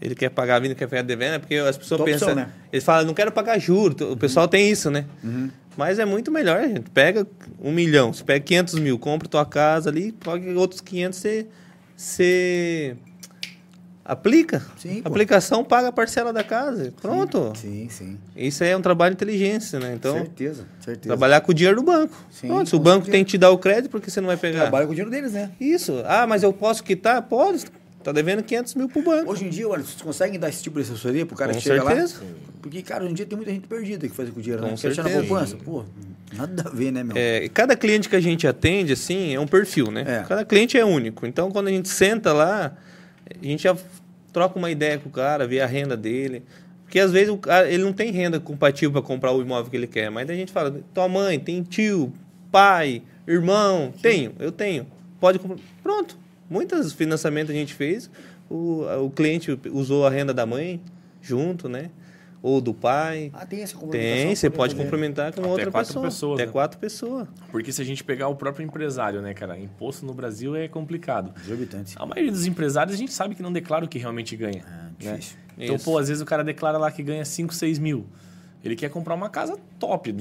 ele quer pagar à vista, quer pagar devendo, é porque as pessoas pensam, né? eles falam, não quero pagar juro, o pessoal tem isso, né? Uhum. Mas é muito melhor, gente, pega um milhão, você pega 500 mil, compra tua casa ali, paga outros 500, você, você aplica, Sim, aplicação paga a parcela da casa, pronto. Sim, sim. Isso aí é um trabalho de inteligência, né? Então, certeza, certeza. Trabalhar com o dinheiro do banco. Sim, Pronto, se o banco certeza. tem que te dar o crédito, por que você não vai pegar? Trabalha com o dinheiro deles, né? Isso. Ah, mas eu posso quitar? Pode. Tá devendo 500 mil pro banco. Hoje em dia, olha, vocês conseguem dar esse tipo de assessoria pro cara Com que chega certeza. lá? Porque, cara, hoje em dia tem muita gente perdida que faz com o dinheiro, né? Com Quer deixar na poupança. Pô, nada a ver, né, meu? É, cada cliente que a gente atende, assim, é um perfil, né? É. Cada cliente é único. Então, quando a gente senta lá, a gente já troca uma ideia com o cara, vê a renda dele. Porque às vezes o cara, ele não tem renda compatível para comprar o imóvel que ele quer. Mas a gente fala, tua mãe, tem tio, pai, irmão, tenho, eu tenho. Pode comprar. Pronto. Muitos financiamentos a gente fez. O, o cliente usou a renda da mãe junto, né? Ou do pai. Ah, tem essa complementação? Tem, você pode complementar com Até outra quatro pessoa. pessoas, Até né? quatro pessoas. Porque se a gente pegar o próprio empresário, né, cara? Imposto no Brasil é complicado. Exorbitante. A maioria dos empresários a gente sabe que não declara o que realmente ganha. É, né? difícil. Então, Isso. pô, às vezes o cara declara lá que ganha 5, 6 mil. Ele quer comprar uma casa top,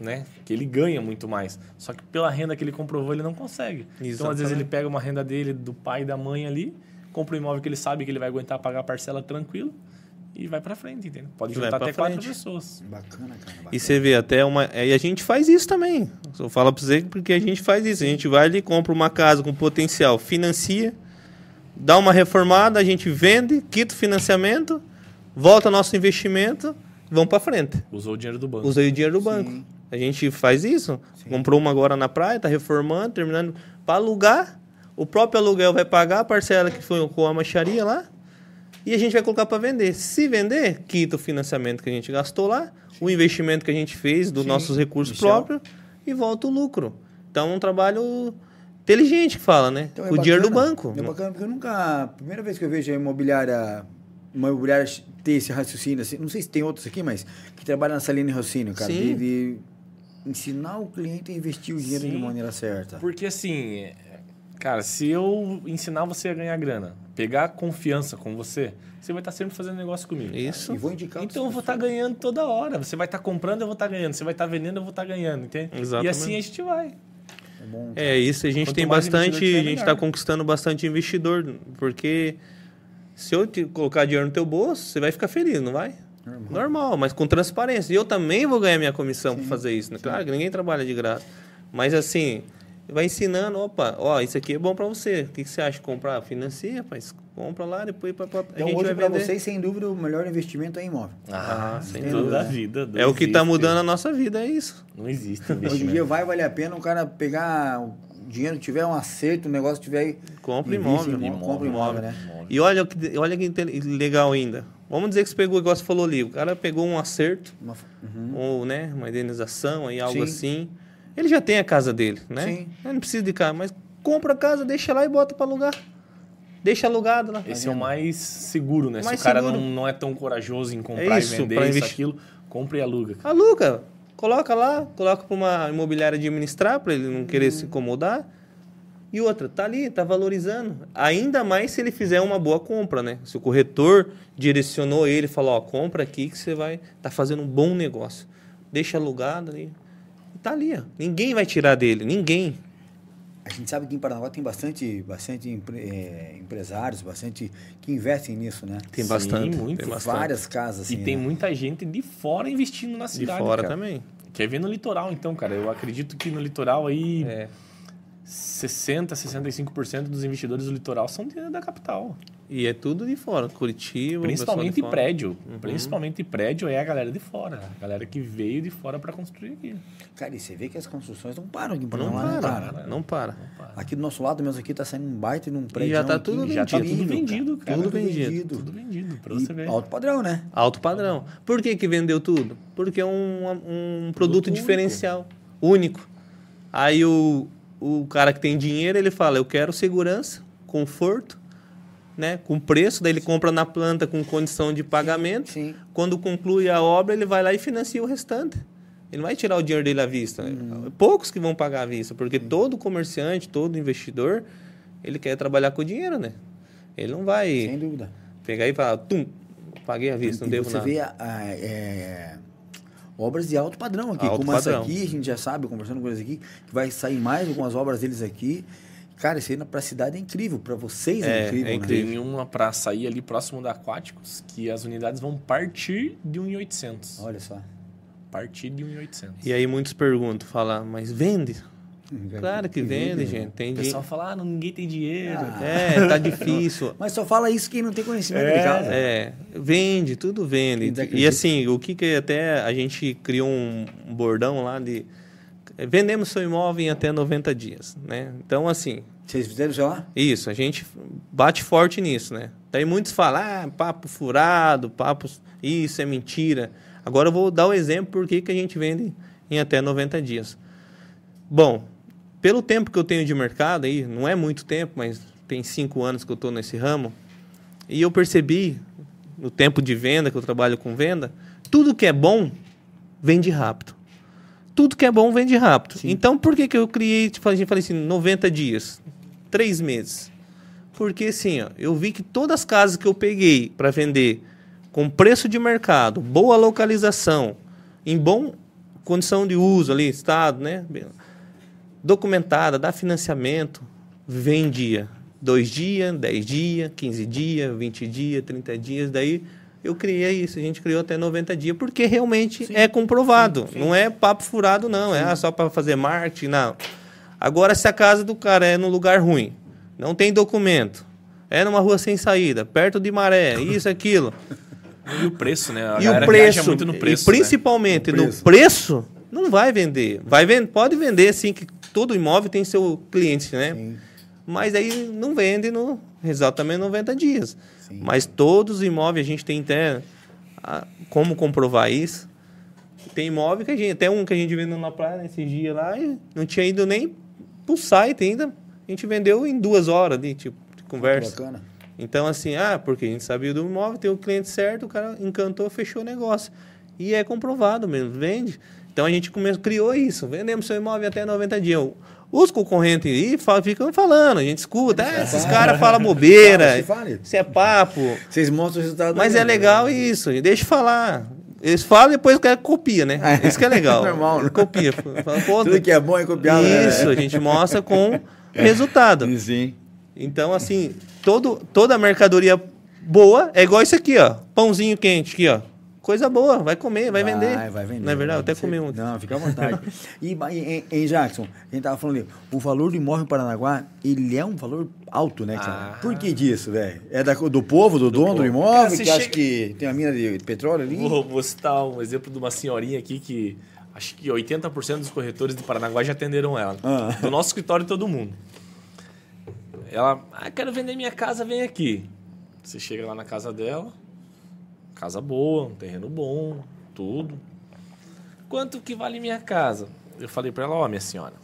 né? Que ele ganha muito mais. Só que pela renda que ele comprovou, ele não consegue. Então, às vezes, Exatamente. ele pega uma renda dele, do pai e da mãe ali, compra um imóvel que ele sabe que ele vai aguentar pagar a parcela tranquilo e vai pra frente, entendeu? Pode Vai juntar até quatro frente. pessoas. Bacana, cara. Bacana. E você vê até uma. E a gente faz isso também. Eu falo pra você porque a gente faz isso. A gente vai ali, compra uma casa com potencial, financia, dá uma reformada, a gente vende, quita o financiamento, volta nosso investimento, vamos pra frente. Usou o dinheiro do banco. Usei o dinheiro do banco. Sim. A gente faz isso. Comprou uma agora na praia, tá reformando, terminando para alugar. O próprio aluguel vai pagar a parcela que foi com a macharia lá. E a gente vai colocar para vender. Se vender, quita o financiamento que a gente gastou lá, o investimento que a gente fez dos Sim, nossos recursos Michel. próprios e volta o lucro. Então é um trabalho inteligente que fala, né? Então, é o dinheiro do bacana. banco. É bacana, porque eu nunca. Primeira vez que eu vejo a imobiliária. Uma imobiliária ter esse raciocínio assim. Não sei se tem outros aqui, mas que trabalha nessa linha de raciocínio, cara. Sim. De, de ensinar o cliente a investir o dinheiro de Sim. maneira certa. Porque assim, é, cara, se eu ensinar você a ganhar grana, pegar confiança com você, você vai estar sempre fazendo negócio comigo. Isso. E vou indicar Então eu vou estar ganhando toda hora. Você vai estar comprando, eu vou estar ganhando. Você vai estar vendendo, eu vou estar ganhando, entende? E Exatamente. assim a gente vai. É bom. É, isso a gente Quanto tem bastante, tiver, a gente está conquistando bastante investidor, porque Se eu te colocar dinheiro no teu bolso, você vai ficar feliz, não vai? Normal. Normal, mas com transparência. E eu também vou ganhar minha comissão para fazer isso, né? Claro que ninguém trabalha de graça. Mas assim, vai ensinando, opa, ó, isso aqui é bom para você. O que, que você acha de comprar? Financia, rapaz. Compra lá, depois pra, pra- a Então gente hoje vai para vender. vocês, sem dúvida, o melhor investimento é imóvel. Ah, sem sem dúvida. dúvida. da vida. É o que está mudando a nossa vida, é isso. Não existe Hoje em investimento. dia vai valer a pena o cara pegar o dinheiro, tiver um acerto, o negócio tiver... Compra em imóvel. imóvel, compra imóvel, né? E olha, olha que legal ainda. Vamos dizer que você pegou, igual você falou ali, o cara pegou um acerto, Uma- Uhum. ou né, uma indenização, aí, algo Sim. assim. Ele já tem a casa dele, né? Sim. Ele não precisa de casa, mas compra a casa, deixa lá e bota para alugar. Deixa alugado lá. Esse é o mais seguro, né? Mais Se o cara seguro. não, não é tão corajoso em comprar É isso, e vender isso, investir. aquilo, compra e aluga. Aluga, coloca lá, coloca para uma imobiliária administrar, para ele não querer se incomodar. E outra, tá ali, tá valorizando. Ainda mais se ele fizer uma boa compra, né? Se o corretor direcionou ele, falou, ó, compra aqui que você vai tá fazendo um bom negócio. Deixa alugado ali. Tá ali, ó. Ninguém vai tirar dele, ninguém. A gente sabe que em Paranaguá tem bastante, bastante empre- eh, empresários, bastante que investem nisso, né? Tem Sim, bastante, muito. tem bastante. Várias casas, assim, e tem né? muita gente de fora investindo na de cidade. fora cara. também. Quer ver no litoral, então, cara? Eu acredito que no litoral aí É. 60, 65% dos investidores do litoral são de- da capital. E é tudo de fora, Curitiba, Principalmente fora. prédio. Principalmente prédio é a galera de fora. A galera que veio de fora para construir aqui. Cara, e você vê que as construções não param aqui em Não Paranaguá, né, para, cara? não para. Aqui do nosso lado mesmo aqui tá saindo um baita de um prédio. já tá tudo Já tá vendido. tudo vendido, cara. Tudo vendido. Tudo vendido, pra E você ver. alto padrão, né? Alto padrão. Por que, que vendeu tudo? Porque é um, um produto, Produto único. diferencial, único. Aí o, o cara que tem dinheiro, ele fala, eu quero segurança, conforto, né? com preço, daí ele compra na planta com condição de pagamento. Sim. Quando conclui a obra, ele vai lá e financia o restante. Ele não vai tirar o dinheiro dele à vista. né? Poucos que vão pagar à vista, porque todo comerciante, todo investidor, ele quer trabalhar com o dinheiro, né? Ele não vai Sem dúvida. pegar e falar, tum, paguei à vista, não e devo você nada. vê a- a- é, obras de alto padrão aqui, Alto como padrão. essa aqui, a gente já sabe, conversando com eles aqui, que vai sair mais algumas obras deles aqui. Cara, isso aí para a cidade é incrível, para vocês é, É, incrível, é né? incrível. Tem uma para sair ali próximo da Aquáticos, que as unidades vão partir de 1.800. Olha só. Partir de 1.800. E aí muitos perguntam, falam, mas vende? Claro que vende, gente. Tem O dinheiro. pessoal fala, ah, não, ninguém tem dinheiro. Ah. É, tá difícil. Mas só fala isso quem não tem conhecimento de É, casa. É, vende, tudo vende. E assim, o que que até a gente criou um bordão lá de vendemos seu imóvel em até 90 dias, né? Então assim, Vocês fizeram lá? isso, a gente bate forte nisso, né? Daí muitos falam, ah, papo furado, papo isso é mentira. Agora eu vou dar o exemplo por que que a gente vende em até 90 dias. Bom, pelo tempo que eu tenho de mercado aí, não é muito tempo, mas tem cinco anos que eu estou nesse ramo, e eu percebi, no tempo de venda, que eu trabalho com venda, tudo que é bom, vende rápido. Tudo que é bom, vende rápido. Então, por que, que eu criei, tipo, a gente falei assim, 90 dias? Três meses. Porque, assim, ó, eu vi que todas as casas que eu peguei para vender com preço de mercado, boa localização, em bom condição de uso ali, estado, né? documentada, dá financiamento, vendia. Dois dias, dez dias, 15 dias, 20 dias, 30 dias. Daí eu criei isso. A gente criou até 90 dias, porque realmente é comprovado. Não é papo furado, não. É ah, só para fazer marketing, não. Agora, se a casa do cara é num lugar ruim, não tem documento, é numa rua sem saída, perto de maré, isso, aquilo. E o preço, né? A e o preço, muito no preço. e principalmente No no preço. preço, não vai vender. Vai vender, pode vender assim que todo imóvel tem seu cliente, né? Sim. Mas aí não vende no exatamente 90 dias. Sim. Mas todos os imóveis a gente tem até ah, como comprovar isso. Tem imóvel que a gente, até um que a gente vendeu na praia nesses dias lá, e não tinha ido nem pro site ainda. A gente vendeu em duas horas ali, tipo, de conversa. Bacana. Então, assim, ah, porque a gente sabia do imóvel, tem o cliente certo, o cara encantou, fechou o negócio. E é comprovado mesmo, vende. Então a gente começou, criou isso, vendemos seu imóvel até 90 dias. Os concorrentes aí ficam falando, a gente escuta, ah, esses caras falam bobeira, isso é papo. Vocês mostram o resultado. Mas é legal isso, e deixa eu falar. Eles falam e depois o cara copia, né? Isso que é legal. Normal, né? Copia. Fala, Tudo que é bom é copiado. né? Isso, a gente mostra com resultado. Sim. Então, assim, todo, toda a mercadoria boa, é igual isso aqui, ó. Pãozinho quente aqui, ó. Coisa boa, vai comer, vai, vender. Vai vender. Não é verdade? Eu até comi um. Não, fica à vontade. e, e, em Jackson, a gente tava falando ali, o valor do imóvel em Paranaguá, ele é um valor alto, né? cara? Ah. Por que disso, velho? É da, do povo, do, dono do povo. imóvel, Cara, que acha que tem a mina de petróleo ali? Vou, vou citar um exemplo de uma senhorinha aqui que acho que 80% dos corretores de Paranaguá já atenderam ela. Ah. Do nosso escritório, todo mundo. Ela, ah, quero vender minha casa, vem aqui. Você chega lá na casa dela, casa boa, um terreno bom, tudo. Quanto que vale minha casa? Eu falei para ela, ó, minha senhora,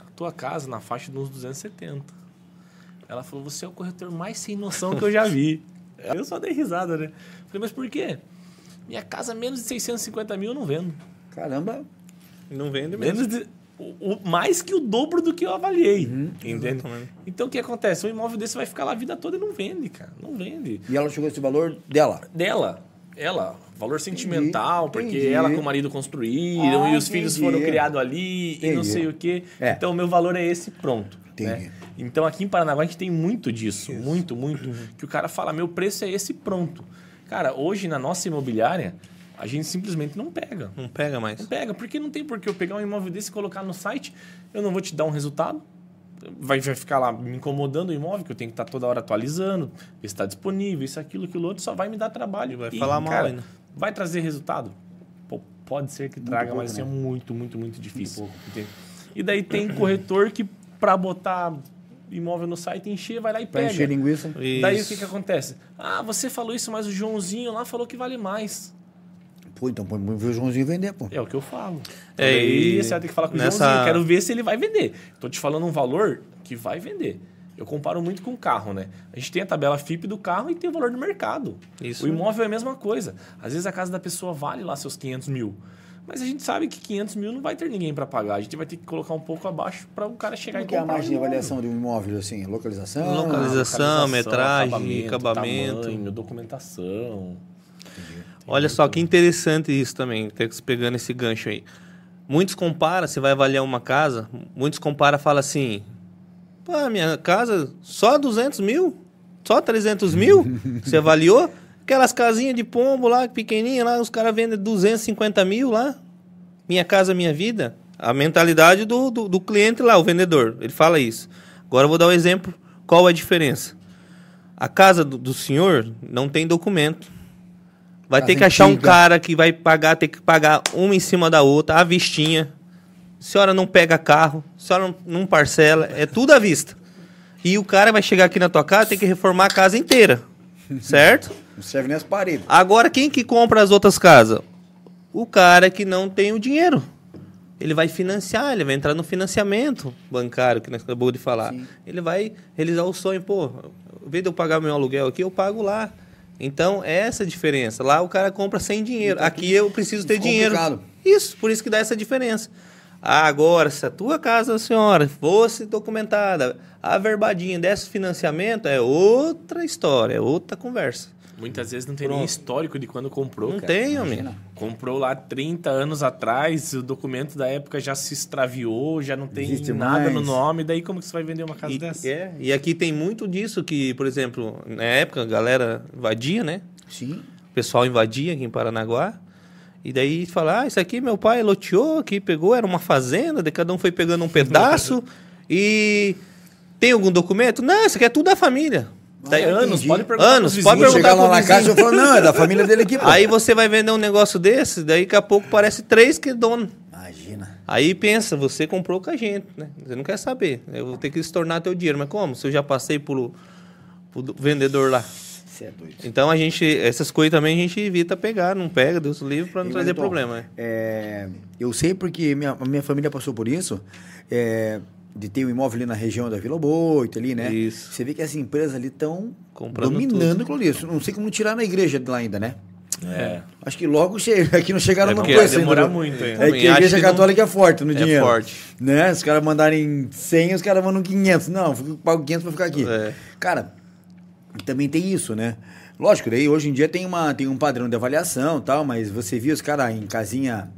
a tua casa na faixa de uns 270. Ela falou, você é o corretor mais sem noção que eu já vi. Eu só dei risada, né? Falei, mas por quê? Minha casa menos de 650 mil eu não vendo. Caramba. Não vende mesmo. Menos de, o, o- mais que o dobro do que eu avaliei. Uhum. entende? Exatamente. Então o que acontece? Um imóvel desse vai ficar lá a vida toda e não vende, cara. Não vende. E ela chegou a esse valor dela. Dela, ela, valor sentimental, porque entendi. ela com o marido construíram Ah, e os filhos entendi. foram criados ali e não Entendi. sei o quê. É. Então o meu valor é esse, pronto. Entendi. né? Então aqui em Paranaguá a gente tem muito disso, muito, muito. Que o cara fala, meu preço é esse, pronto. Cara, hoje na nossa imobiliária, a gente simplesmente não pega. Não pega mais. Não pega, porque não tem por que eu pegar um imóvel desse e colocar no site, eu não vou te dar um resultado. Vai, vai ficar lá me incomodando o imóvel, que eu tenho que estar toda hora atualizando, ver se está disponível, isso, aquilo, aquilo outro, só vai me dar trabalho. Vai falar mal cara, ainda. Vai trazer resultado? Pô, pode ser que traga, pouco, mas assim, é né? muito, muito, muito difícil. entende? E daí tem corretor que, para botar imóvel no site, encher, vai lá e Pra pega. encher linguiça. Daí o que, que acontece? Ah, você falou isso, mas o Joãozinho lá falou que vale mais. Pô, então põe põe o Joãozinho vender, pô. É o que eu falo. É, e você vai ter que falar com nessa- o Joãozinho. Eu quero ver se ele vai vender. Tô te falando um valor que vai vender. Eu comparo muito com o carro, né? A gente tem a tabela FIP do carro e tem o valor do mercado. Isso. O imóvel é a mesma coisa. Às vezes a casa da pessoa vale lá seus 500 mil. Mas a gente sabe que 500 mil não vai ter ninguém para pagar. A gente vai ter que colocar um pouco abaixo para o cara chegar Como e que é a comprar. margem de avaliação de um imóvel, assim? Localização? Localização. metragem, acabamento. tamanho, documentação. Olha só que interessante isso também, pegando esse gancho aí. Muitos comparam, você vai avaliar uma casa, muitos comparam e falam assim: pô, minha casa só 200 mil? Só 300 mil? Você avaliou? Aquelas casinhas de pombo lá, pequenininha lá, os caras vendem 250 mil lá. Minha casa, minha vida. A mentalidade do, do, do cliente lá, o vendedor. Ele fala isso. Agora eu vou dar um exemplo. Qual a diferença? A casa do, do senhor não tem documento. Vai Casa ter que achar um cara que vai pagar, ter que pagar uma em cima da outra, à vistinha. A senhora não pega carro, a senhora não, parcela, é tudo à vista. E o cara vai chegar aqui na tua casa, tem que reformar a casa inteira. Certo? Não serve nem as paredes. Agora, quem que compra as outras casas? O cara que não tem o dinheiro. Ele vai financiar, ele vai entrar no financiamento bancário, que nós acabou de falar. Sim. Ele vai realizar o sonho, pô, em vez de eu pagar meu aluguel aqui, eu pago lá. Então, é essa a diferença. Lá o cara compra sem dinheiro. Aqui eu preciso ter dinheiro. complicado. Isso, por isso que dá essa diferença. Ah, Agora, se a tua casa, senhora, fosse documentada, averbadinha desse financiamento, é outra história, é outra conversa. Muitas vezes não tem Pronto. nem histórico de quando comprou. Não cara. tem, amigo. Comprou lá 30 anos atrás, o documento da época já se extraviou, já não tem Existe nada no mais. nome, daí como que você vai vender uma casa E, dessa? é, e aqui tem muito disso que, por exemplo, na época a galera invadia, né? Sim. O pessoal invadia aqui em Paranaguá. E daí fala, ah, isso aqui meu pai loteou, aqui pegou, era uma fazenda, daí cada um foi pegando um pedaço. e tem algum documento? Não, isso aqui é tudo da família. Daí Ah, anos, entendi. pode perguntar Anos, pode perguntar chegar lá na casa e eu falo, não, é da família dele aqui, pô. Aí você vai vender um negócio desse, daí daqui a pouco parece três que é dono. Imagina. Aí pensa, você comprou com a gente, né? Você não quer saber. Eu vou ter que se tornar teu dinheiro. Mas como? Se eu já passei pro, pro vendedor lá. Você é doido. Então a gente, essas coisas também a gente evita pegar, não pega, Deus livre, para não trazer problema. né? é, eu sei porque minha, a minha família passou por isso, é, de ter um imóvel ali na região da Vila Boito, ali, né? Isso. Você vê que as empresas ali estão dominando aquilo ali. Isso Não sei como tirar na igreja de lá ainda, né? É. Acho que logo chega. Aqui não chegaram É no preço vai demorar ainda. né? muito ainda. É que a igreja que não- católica é forte no É dinheiro. forte. Né? Os caras mandarem 100, os caras mandam 500. Não, pago 500 pra ficar aqui. É. Cara, também tem isso, né? Lógico, daí hoje em dia tem, uma, tem um padrão de avaliação e tal, mas você viu os caras em casinha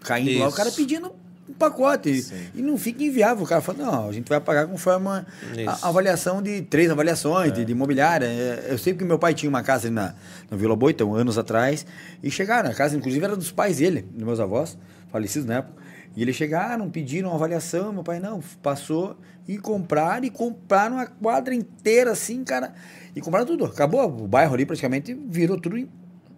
caindo lá, o Isso. cara pedindo um pacote. Sim. E não fica inviável. O cara fala, não, a gente vai pagar conforme a, Isso. a avaliação de três avaliações de, de imobiliária. É, Eu sei que meu pai tinha uma casa ali na, na Vila Boita, anos atrás, e chegaram, a casa inclusive era dos pais dele, dos meus avós, falecidos na época. E eles chegaram, pediram uma avaliação, meu pai não, passou e compraram, e compraram uma quadra inteira assim, cara. E compraram tudo. Acabou, o bairro ali praticamente virou tudo em-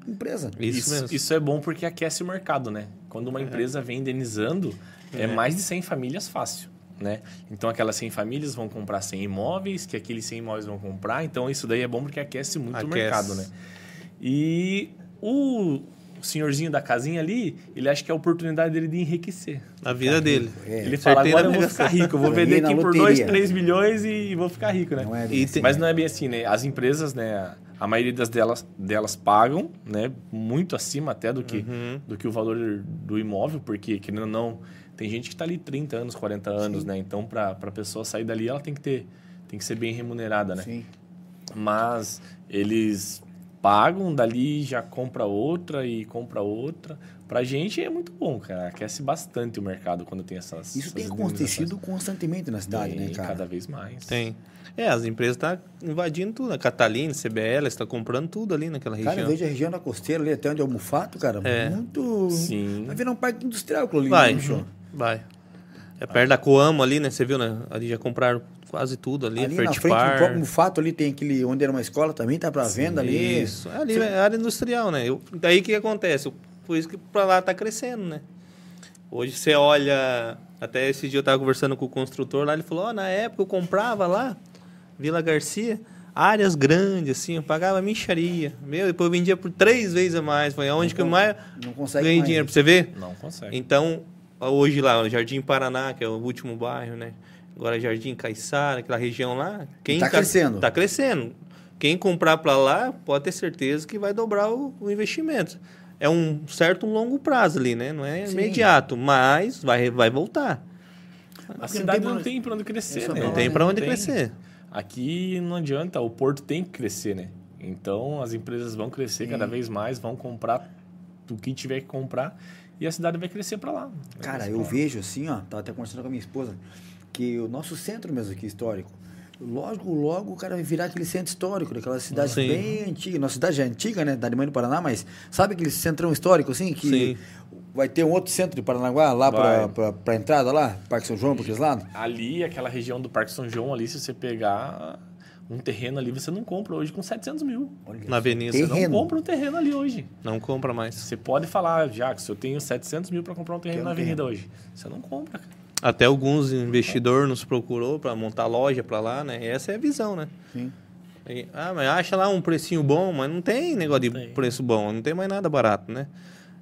empresa. Isso, Isso, mesmo. isso é bom porque aquece o mercado, né? Quando uma empresa vem indenizando, é. mais de 100 famílias fácil, né? Então aquelas 100 famílias vão comprar 100 imóveis, que aqueles 100 imóveis vão comprar, então isso daí é bom porque aquece muito Aquece. o mercado, né? E o senhorzinho da casinha ali, ele acha que é a oportunidade dele de enriquecer. A vida dele. É. Ele fala, Certeira agora eu vou ficar rico, eu vou vender aqui por loteria. 2, 3 milhões e vou ficar rico, né? Não é E assim. tem- Mas não é bem assim, né? As empresas, né? A maioria das delas, delas pagam, né? Muito acima até do que, do que o valor do imóvel, porque, querendo ou não, tem gente que está ali 30 anos, 40 anos, né? Então, para a pessoa sair dali, ela tem que ter, tem que ser bem remunerada, né? Sim. Mas eles pagam, dali já compra outra e compra outra. Pra gente é muito bom, cara. Aquece bastante o mercado quando tem essas. Isso tem essas acontecido constantemente na cidade, Tem, né, cara? Cada vez mais. Tem. É, as empresas estão invadindo tudo. A Catalina, CBL, está comprando tudo ali naquela região. Cara, eu vejo a região da costeira ali, até onde é o Mufato, cara, É. muito... Sim. Vai virar um parque industrial aquilo ali, Vai, né? Vai. É perto da Coamo ali, né? Você viu, né? Ali já compraram quase tudo ali, Ali na frente do Fertipar. próprio Mufato ali tem aquele, onde era uma escola também, tá pra venda ali. Isso. Ali é área industrial, né? Eu, daí o que acontece? Por isso que pra lá tá crescendo, né? Hoje você olha. Até esse dia eu tava conversando com o construtor lá, ele falou: Ó, na época eu comprava lá, Vila Garcia, áreas grandes, assim, eu pagava micharia. Meu, depois eu vendia por três vezes a mais. Foi onde que eu mais Não consegue ganhei mais, dinheiro. né? Pra você ver? Não consegue. Então, hoje lá, o Jardim Paraná, que é o último bairro, né? Agora Jardim Caiçara, aquela região lá. Quem Tá crescendo. Tá crescendo. Quem comprar para lá pode ter certeza que vai dobrar o, o investimento. É um certo longo prazo ali, né? Não é Sim. imediato, mas vai, vai voltar. A Porque cidade não tem para onde crescer, né? é Não tem para onde tem. crescer. Aqui não adianta, o porto tem que crescer, né? Então as empresas vão crescer Sim. cada vez mais, vão comprar do que tiver que comprar e a cidade vai crescer para lá. Cara, eu lá. vejo assim, ó, tava até conversando com a minha esposa, que o nosso centro mesmo aqui, histórico, logo, logo o cara vai virar aquele centro histórico, daquela cidade Sim. bem antiga. Nossa cidade é antiga, né? Da Alemanha do Paraná, mas sabe aquele centrão histórico, assim, que Sim. vai ter um outro centro de Paranaguá lá pra, pra entrada lá, Parque São João, pra aqueles lados? Ali, aquela região do Parque São João, ali, se você pegar um terreno ali, você não compra hoje com 700 mil. Olha Na avenida. Você Terreno. não compra um terreno ali hoje. Não compra mais. Você pode falar, Jacques, eu tenho 700 mil para comprar um terreno Quero na um avenida hoje. Você não compra, cara. Até alguns investidores nos procurou para montar loja para lá, né? Essa é a visão, né? Sim. E, ah, mas acha lá um precinho bom, mas não tem negócio de Tem. preço bom, não tem mais nada barato, né?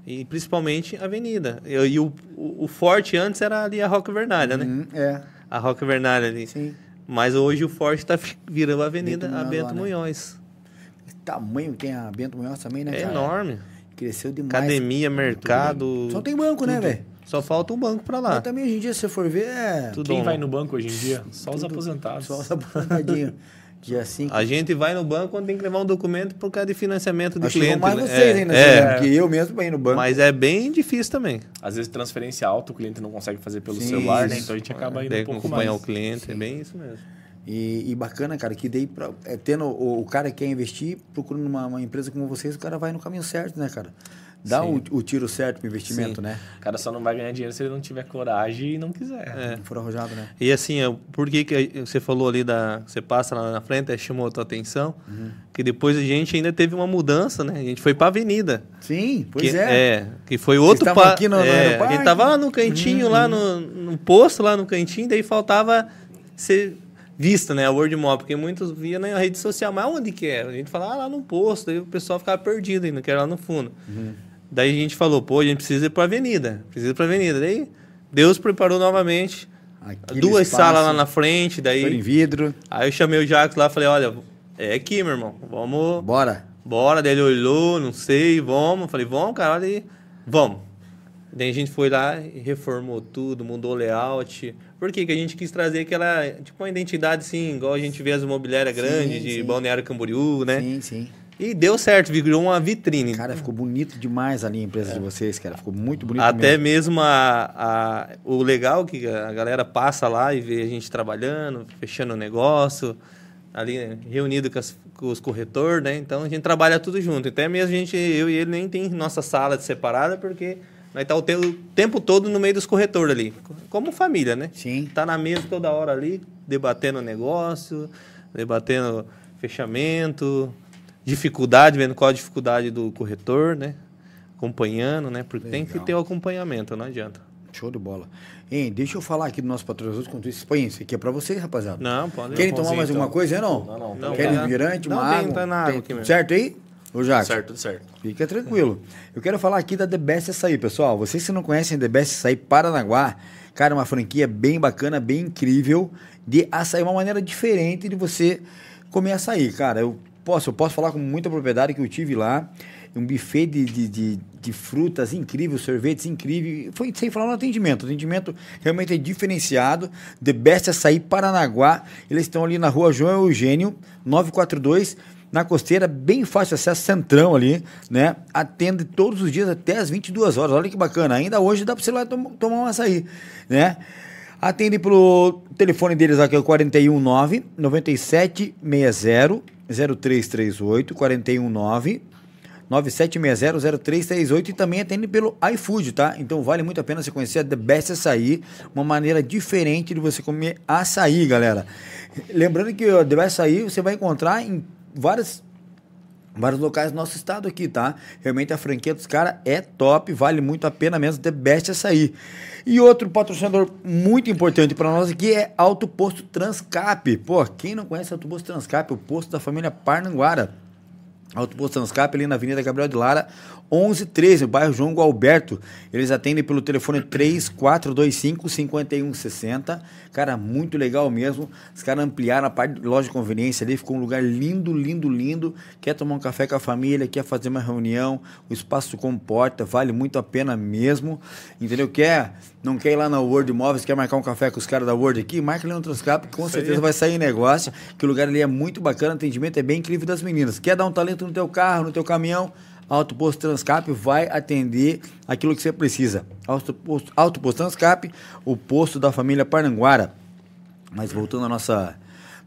E principalmente a avenida. E, e o, o, o forte antes era ali a Roca Vernalha, né? Hum, é, A Roca Vernalha ali. sim. Mas hoje o forte tá fi- virando a avenida Bento a Bento lá, né? Munhoz. Esse tamanho que tem a Bento Munhoz também, né, É cara? enorme. Cresceu demais. Academia, mercado. Só tem banco, né, tudo. velho? Só falta um banco para lá. Mas também hoje em dia, se você for ver, é... Tudo Quem vai no banco hoje em dia? Só os tudo- aposentados. Só os aposentadinhos. Dia 5. A gente vai no banco quando tem que levar um documento por causa de financiamento do Acho que cliente. mais né? vocês é, ainda, é, né? porque eu mesmo ir no banco. Mas é bem difícil também. Às vezes transferência alta o cliente não consegue fazer pelo Sim, celular, né? isso. Então a gente acaba indo Tem um que pouco acompanhar mais. o cliente, é bem isso mesmo. E, e bacana, cara, que daí, pra, é, tendo o, o cara que quer investir, procurando uma, uma empresa como vocês, o cara vai no caminho certo, né, cara? Dá Sim. o, tiro certo pro investimento, Sim. né? O cara só não vai ganhar dinheiro se ele não tiver coragem e não quiser. É. Não for arrojado, né? E assim, é, por que, que você falou ali da. Você passa lá na frente, aí chamou a tua atenção? Uhum. Que depois a gente ainda teve uma mudança, né? A gente foi pra avenida. Sim, pois que, é. que foi outro estavam pa- aqui no- no é, A aeroparque? gente tava lá no cantinho, lá no, no posto, lá no cantinho, daí faltava ser vista, né? A Word Mob, porque muitos via na rede social, mas onde que era? A gente falava ah, lá no posto, daí o pessoal ficava perdido ainda, que era lá no fundo. Uhum. Daí a gente falou, pô, a gente precisa ir pra avenida, precisa ir pra avenida. Daí Deus preparou novamente Aquele duas espaço, salas lá na frente, super em daí vidro. aí eu chamei o Jacques lá, falei, olha, é aqui, meu irmão, vamos Bora. Bora, daí ele olhou, não sei, vamos. Falei, vamos, cara, olha aí, vamos. Daí a gente foi lá e reformou tudo, mudou o layout. Por quê? Que a gente quis trazer aquela, tipo, uma identidade assim, igual a gente vê as imobiliárias Sim, grandes de sim. Balneário Camboriú, né? Sim, sim. E deu certo, virou uma vitrine. Cara, ficou bonito demais ali a empresa de vocês, cara. Ficou muito bonito Até mesmo. mesmo a, a- o legal que a galera passa lá e vê a gente trabalhando, fechando o negócio, ali reunido com, as- com os corretores, né? Então a gente trabalha tudo junto. Até mesmo a gente, eu e ele nem tem nossa sala separada porque nós tá o, te- o tempo todo no meio dos corretores ali, como família, né? Sim. Tá na mesa toda hora ali, debatendo o negócio, debatendo fechamento, dificuldade, vendo qual a dificuldade do corretor, né? Acompanhando, né? Porque tem que Legal. ter o acompanhamento, não adianta. Show de bola. Hein, deixa eu falar aqui do nosso patrocinador enquanto isso. Aqui é pra vocês, rapaziada. Não, pode. Querem um tomar mais alguma então. coisa aí, não? Não, não, Não, Querem tá. refrigerante, uma Não, tem, água? tá na água Tem aqui mesmo. Certo aí? Ô, Jacques? Certo, certo. Fica tranquilo. Eu quero falar aqui da The Best Açaí, pessoal. Vocês que não conhecem The Best Açaí Paranaguá, cara, é uma franquia bem bacana, bem incrível de açaí, uma maneira diferente de você comer açaí, cara. Eu posso, eu posso falar com muita propriedade que eu tive lá, um buffet de, de, de, de frutas incrível, sorvetes incrível. Foi sem falar no atendimento. O atendimento realmente é diferenciado. The Best Açaí Paranaguá. Eles estão ali na rua João Eugênio, 942 na costeira, bem fácil acesso, centrão ali, né? Atende todos os dias até as 22 horas. Olha que bacana. Ainda hoje dá para você lá tom- tomar um açaí, né? Atende pelo telefone deles aqui, é o 419 9760 0338 419 97600338 e também atende pelo iFood, tá? Então vale muito a pena você conhecer a The Best Açaí, uma maneira diferente de você comer açaí, galera. Lembrando que o The Best Açaí você vai encontrar em várias vários locais do nosso estado aqui, tá? Realmente a franquia dos caras é top, vale muito a pena mesmo, The Best Açaí. E outro patrocinador muito importante para nós aqui é Auto Posto Transcap. Pô, quem não conhece Auto Posto Transcap, o posto da família Parnanguara. Alto Posto Transcap ali na Avenida Gabriel de Lara, 1113, no bairro João Gualberto. Eles atendem pelo telefone 3425 5160. Cara, muito legal mesmo. Os caras ampliaram a parte de loja de conveniência ali, ficou um lugar lindo, lindo, lindo. Quer tomar um café com a família, quer fazer uma reunião, o espaço comporta, vale muito a pena mesmo. Entendeu? Quer, não quer ir lá na Word Imóveis, quer marcar um café com os caras da Word aqui, marca ali no Transcap, com Isso aí. certeza vai sair negócio, que o lugar ali é muito bacana, o atendimento é bem incrível das meninas. Quer dar um talento no teu carro, no teu caminhão? Auto Posto Transcap vai atender aquilo que você precisa. Auto Posto Transcap, o posto da família Parnanguara. Mas voltando ao nossa,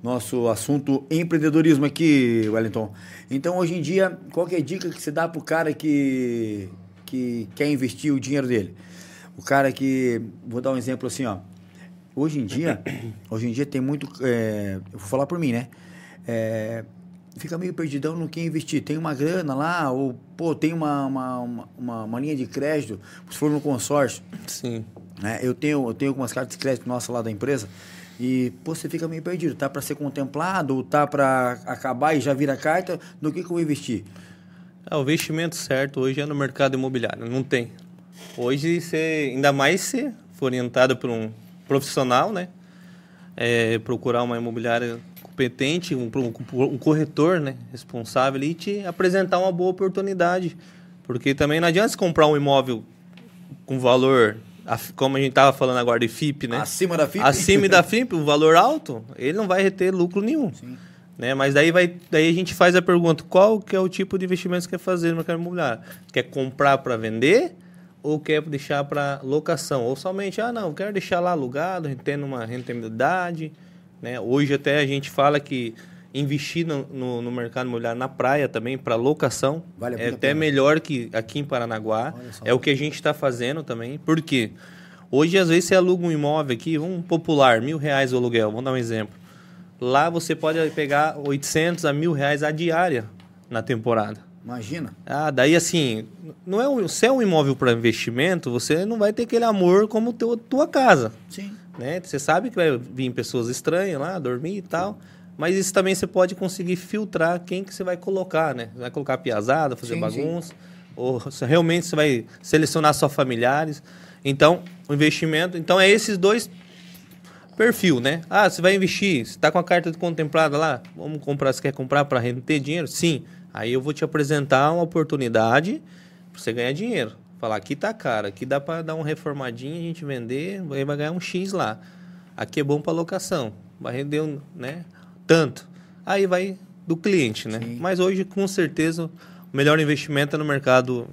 nosso assunto empreendedorismo aqui, Wellington. Então, hoje em dia, qual é a dica que você dá pro cara que, que quer investir o dinheiro dele? O cara que, vou dar um exemplo assim, ó. Hoje em dia, hoje em dia tem muito, é, eu vou falar por mim, né? É, fica meio perdidão no que investir. Tem uma grana lá, ou, pô, tem uma, uma, uma, uma, linha de crédito, se for no consórcio, Sim. né? Eu tenho, eu tenho algumas cartas de crédito nossas lá da empresa e pô, você fica meio perdido. Tá para ser contemplado ou tá para acabar e já vira carta? No que, que eu vou investir? É, o investimento certo hoje é no mercado imobiliário, não tem. Hoje, você, ainda mais se for orientado por um profissional, né? É, procurar uma imobiliária competente, um, um- corretor né? responsável e te apresentar uma boa oportunidade. Porque também não adianta você comprar um imóvel com valor, como a gente estava falando agora de FIP, né? Acima da FIP? Acima da FIP, um valor alto, ele não vai reter lucro nenhum. Né? Mas daí, vai, daí a gente faz a pergunta, qual que é o tipo de investimento que você quer fazer no mercado imobiliário? Quer comprar para vender ou quer deixar para locação? Ou somente, ah, não, quero deixar lá alugado, tendo uma rentabilidade. Né? Hoje até a gente fala que investir no, no, no mercado imobiliário na praia também, para locação, Vale é até pena. melhor que aqui em Paranaguá. É o que a gente está fazendo também. Por quê? Hoje, às vezes, você aluga um imóvel aqui, um popular, mil reais o aluguel, vamos dar um exemplo. Lá você pode pegar 800 a mil reais a diária na temporada. Imagina. Ah, daí assim, não é um, se é um imóvel para investimento, você não vai ter aquele amor como teu, tua casa, Sim. Né? Você sabe que vai vir pessoas estranhas lá, dormir e tal, mas isso também você pode conseguir filtrar quem que você vai colocar, né? Vai colocar piazada, fazer Sim, bagunça, ou se realmente você vai selecionar só familiares. Então, o investimento, então é esses dois perfil, né? Ah, você vai investir, você está com a carta de contemplada lá, vamos comprar, você quer comprar para render dinheiro? Sim. Aí eu vou te apresentar uma oportunidade para você ganhar dinheiro. Falar, aqui tá caro, aqui dá para dar uma reformadinha, a gente vender, aí vai ganhar um X lá. Aqui é bom para locação, vai render um, né, tanto. Aí vai do cliente, né? Sim. Mas hoje, com certeza, o melhor investimento é no mercado.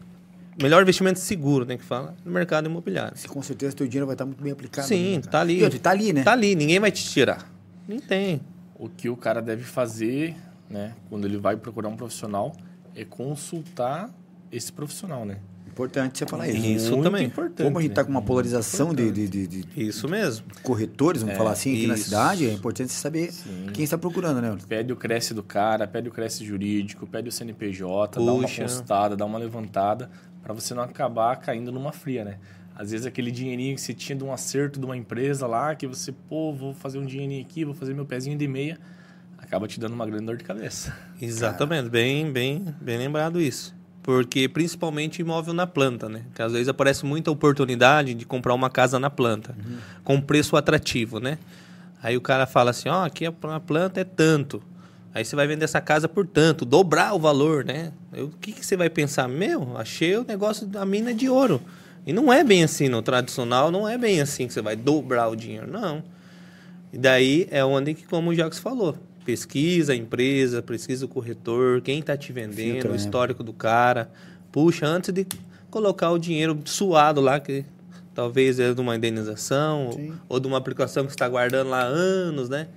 Melhor investimento seguro, né? Que fala, no mercado imobiliário. Se com certeza teu dinheiro vai estar muito bem aplicado. Sim, né, cara? tá ali. E tá ali, né? Tá ali, ninguém vai te tirar. Nem tem. O que o cara deve fazer, né, quando ele vai procurar um profissional, é consultar esse profissional, né? Importante você falar isso. Isso Muito também. importante. Como a gente tá né? com uma polarização de, de, de- de Isso mesmo. corretores, vamos falar assim, aqui na isso. cidade, é importante você saber quem está procurando, né? Pede o Cresce do cara, pede o Cresce jurídico, pede o CNPJ, dá uma Puxa. consultada, dá uma levantada, para você não acabar caindo numa fria, né? Às vezes aquele dinheirinho que você tinha de um acerto de uma empresa lá, que você, pô, vou fazer um dinheirinho aqui, vou fazer meu pezinho de meia, acaba te dando uma grande dor de cabeça. Exatamente, bem, bem, bem lembrado isso. Porque principalmente imóvel na planta, né? Que às vezes aparece muita oportunidade de comprar uma casa na planta, com um preço atrativo, né? Aí o cara fala assim, ó, aqui a planta é tanto. Aí você vai vender essa casa por tanto, dobrar o valor, né? O que, que você vai pensar? Meu, achei o negócio da mina de ouro. E não é bem assim, no tradicional não é bem assim que você vai dobrar o dinheiro, não. E daí é onde que, como o Jacques falou, pesquisa a empresa, pesquisa o corretor, quem está te vendendo, Filtra, o né? histórico do cara. Puxa, antes de colocar o dinheiro suado lá, que talvez é de uma indenização ou, ou de uma aplicação que você está guardando lá anos, né?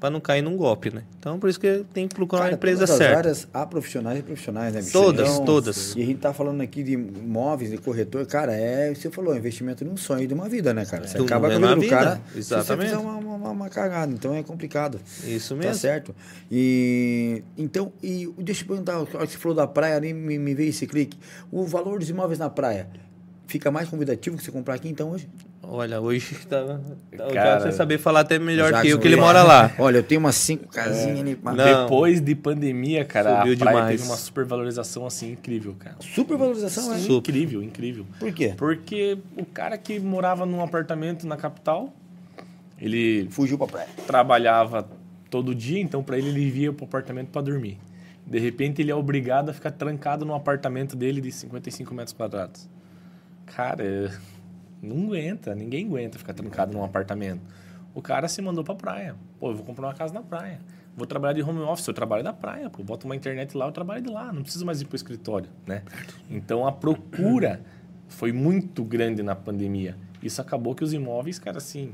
Para não cair num golpe, né? Então, por isso que tem que procurar Cara, uma empresa todas as certa. áreas há profissionais e profissionais, né, bicho? Todas, todas. E a gente tá falando aqui de imóveis, de corretor, cara, é, você falou, é investimento num sonho de uma vida, né, cara? Você De um- acaba com a é vida do cara exatamente. se você fizer uma, uma, uma cagada, então é complicado. Isso Tá mesmo. certo? E então, e deixa eu perguntar, você falou da praia, ali me, me veio esse clique. O valor dos imóveis na praia fica mais convidativo que você comprar aqui então hoje? Olha, hoje tá, tá, o vai saber falar até melhor que eu, Jackson, que ele mora lá. Olha, eu tenho umas cinco casinhas ali. pá. Não. Depois de pandemia, cara, Subiu a praia demais. teve uma supervalorização assim incrível, cara. Supervalorização, é? Super. Incrível, incrível. Por quê? Porque o cara que morava num apartamento na capital, ele Fugiu pra praia. trabalhava todo dia, então para ele ele via pro apartamento para dormir. De repente ele é obrigado a ficar trancado no apartamento dele de 55 metros quadrados. Cara, não aguenta, ninguém aguenta ficar trancado num apartamento. O cara se mandou pra praia. Pô, eu vou comprar uma casa na praia. Vou trabalhar de home office, eu trabalho da praia, pô. Boto uma internet lá, eu trabalho de lá. Não preciso mais ir pro escritório, né? Então a procura foi muito grande na pandemia. Isso acabou que os imóveis, cara, assim,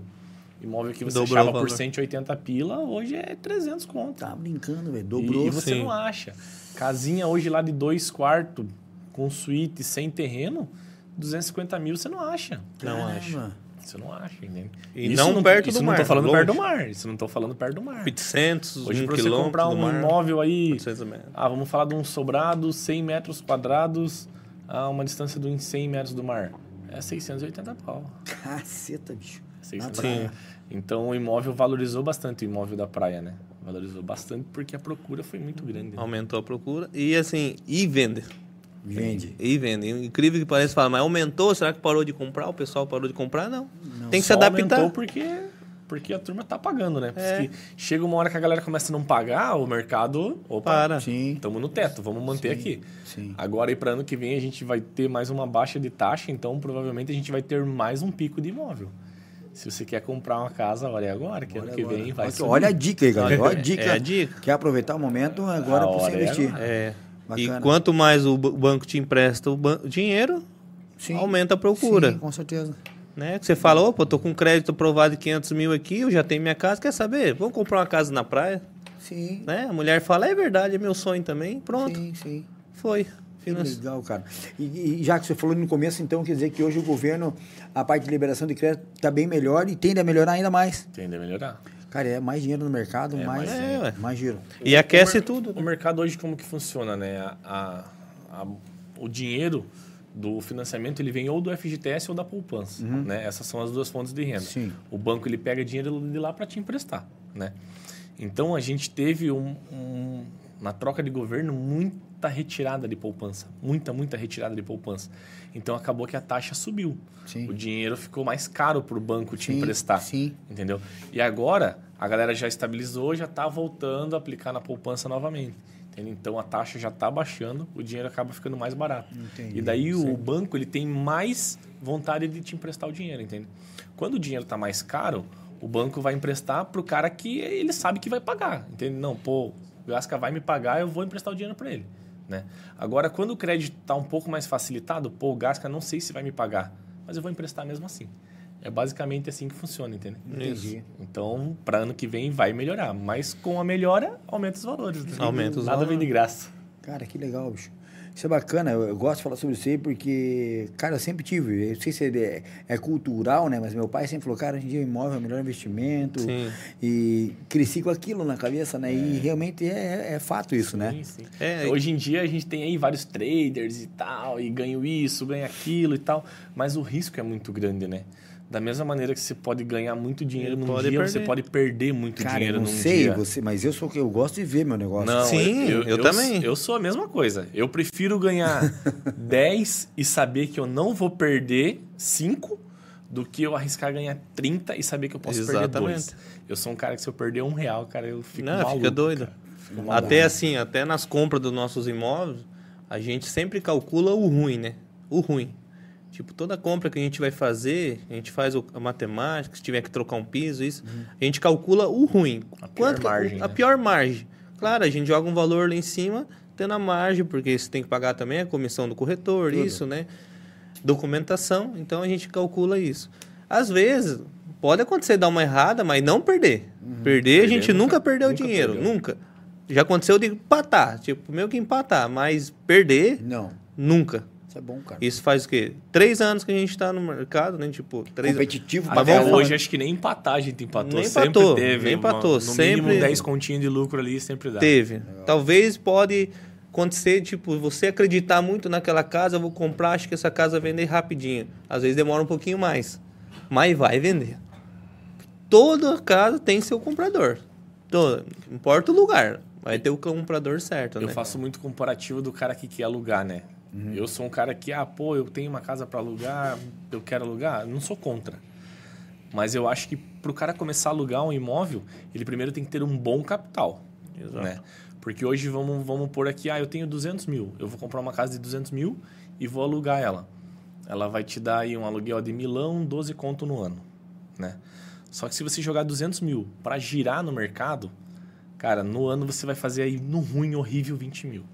imóvel que você Dobrou achava por valor. 180 pila, hoje é 300 conto. Tá brincando, velho. E, Dobrou. e você sim. não acha. Casinha hoje lá de dois quartos, com suíte, sem terreno, 250 mil você não acha. Não Caramba. acho. Você não acha, entende? E não perto isso do não mar, tô falando longe. perto do mar. Isso não tô falando perto do mar. 800, Hoje, um pra você comprar um mar, imóvel aí, 800 metros. ah, vamos falar de um sobrado, 100 metros quadrados, a uma distância de uns 100 metros do mar. É 680 pau. Caceta, bicho. 680 Na praia. Então o imóvel valorizou bastante o imóvel da praia, né? Valorizou bastante porque a procura foi muito grande. né? Aumentou a procura. E assim, e vende. Vende. E vende. Incrível que pareça, fala, mas aumentou? Será que parou de comprar? O pessoal parou de comprar? Não. Tem que se adaptar. aumentou porque, porque a turma tá pagando, né? É. Porque chega uma hora que a galera começa a não pagar, o mercado. Opa, Para. Sim. estamos no teto, vamos manter aqui. Sim. Agora e para ano que vem a gente vai ter mais uma baixa de taxa, então provavelmente a gente vai ter mais um pico de imóvel. Se você quer comprar uma casa, olha é agora, que ano que vem vai olha, olha a dica aí, galera. Olha a dica. É a dica. Quer aproveitar o momento agora para você é investir. agora. É. Bacana. E quanto mais o ba- o banco te empresta o dinheiro, Sim. aumenta a procura. Sim, com certeza. Né? Que você fala, opa, eu tô com crédito aprovado de 500 mil aqui, eu já tenho minha casa, quer saber? Vamos comprar uma casa na praia? Sim. Né? A mulher fala, é verdade, é meu sonho também. Pronto, Sim, sim. foi. Que legal, cara. E, e já que você falou no começo, então quer dizer que hoje o governo, a parte de liberação de crédito está bem melhor e tende a melhorar ainda mais. Tende a melhorar. Cara, é mais dinheiro no mercado, É, mais, mais dinheiro. mais, giro. E aquece tudo. O mercado hoje como que funciona, né? A, a- a- o dinheiro do financiamento ele vem ou do FGTS ou da poupança, né? Essas são as duas fontes de renda. Sim. O banco ele pega dinheiro de lá para te emprestar, né? Então a gente teve um, um- na troca de governo muita retirada de poupança, muita muita retirada de poupança. Então acabou que a taxa subiu. Sim. O dinheiro ficou mais caro para o banco te Sim, emprestar. sim. Entendeu? E agora a galera já estabilizou, já está voltando a aplicar na poupança novamente. Então a taxa já está baixando, o dinheiro acaba ficando mais barato. Entendi, E daí o sim. banco ele tem mais vontade de te emprestar o dinheiro, entende? Quando o dinheiro está mais caro, o banco vai emprestar para o cara que ele sabe que vai pagar, entende? Não, pô, o Gasca vai me pagar, eu vou emprestar o dinheiro para ele. Né? Agora, quando o crédito está um pouco mais facilitado, pô, o Gasca não sei se vai me pagar, mas eu vou emprestar mesmo assim. É basicamente assim que funciona, entendeu? Entendi. Então, para ano que vem vai melhorar, mas com a melhora, aumenta os valores. Aumenta os Nada vem valores. de graça. Cara, que legal, bicho. Isso é bacana, eu, eu gosto de falar sobre isso aí porque, cara, eu sempre tive, eu não sei se é, é cultural, né? Mas meu pai sempre falou, cara, hoje em dia imóvel é o melhor investimento. Sim. E cresci com aquilo na cabeça, né? E realmente é, é fato isso, né? Sim, sim. É, Hoje em dia a gente tem aí vários traders e tal, e ganho isso, ganho aquilo e tal, mas o risco é muito grande, né? Da mesma maneira que você pode ganhar muito dinheiro num Pode dia, perder. você pode perder muito Cara, eu dinheiro não num sei, dia. você, mas eu sou que eu gosto de ver meu negócio. Não, Sim, eu também. Eu sou a mesma coisa. Eu prefiro ganhar 10 e saber que eu não vou perder 5 do que eu arriscar ganhar 30 e saber que eu posso perder Exatamente. 2. Eu sou um cara que se eu perder um real, cara, eu fico Não, maluco. fica doido. cara. Até assim, até nas compras dos nossos imóveis, a gente sempre calcula o ruim, né? O ruim. Tipo, toda compra que a gente vai fazer, a gente faz a matemática, se tiver que trocar um piso, isso, a gente calcula o ruim. A pior margem, A né? pior margem. Claro, a gente joga um valor lá em cima, tendo a margem, porque você tem que pagar também a comissão do corretor, Tudo. isso, né? Documentação, então a gente calcula isso. Às vezes, pode acontecer dar uma errada, mas não perder. Perder, a gente nunca- nunca perdeu nunca dinheiro, perdeu. nunca. Já aconteceu de empatar, tipo, meio que empatar, mas perder, Não, nunca. Isso é bom, cara. Isso faz o quê? Três anos que a gente tá no mercado, né? Tipo, três Competitivo Mas Até falar- hoje, acho que nem empatar a gente empatou. Nem sempre empatou, teve. nem uma- empatou, no sempre- mínimo 10 continhos de lucro ali, sempre dá. Teve. Talvez pode acontecer, tipo, você acreditar muito naquela casa, eu vou comprar, acho que essa casa vai vender rapidinho. Às vezes demora um pouquinho mais, mas vai vender. Toda casa tem seu comprador. Toda, importa o lugar, vai ter o comprador certo, Eu né? faço muito comparativo do cara que quer alugar, né? Eu sou um cara que, ah, pô, eu tenho uma casa para alugar, eu quero alugar. Não sou contra. Mas eu acho que para o cara começar a alugar um imóvel, ele primeiro tem que ter um bom capital. Exato. Né? Porque hoje vamos, vamos pôr aqui, ah, eu tenho 200 mil. Eu vou comprar uma casa de 200 mil e vou alugar ela. Ela vai te dar aí um aluguel de milão, 12 conto no ano. Né? Só que se você jogar 200 mil para girar no mercado, cara, no ano você vai fazer aí, no ruim, horrível, 20 mil.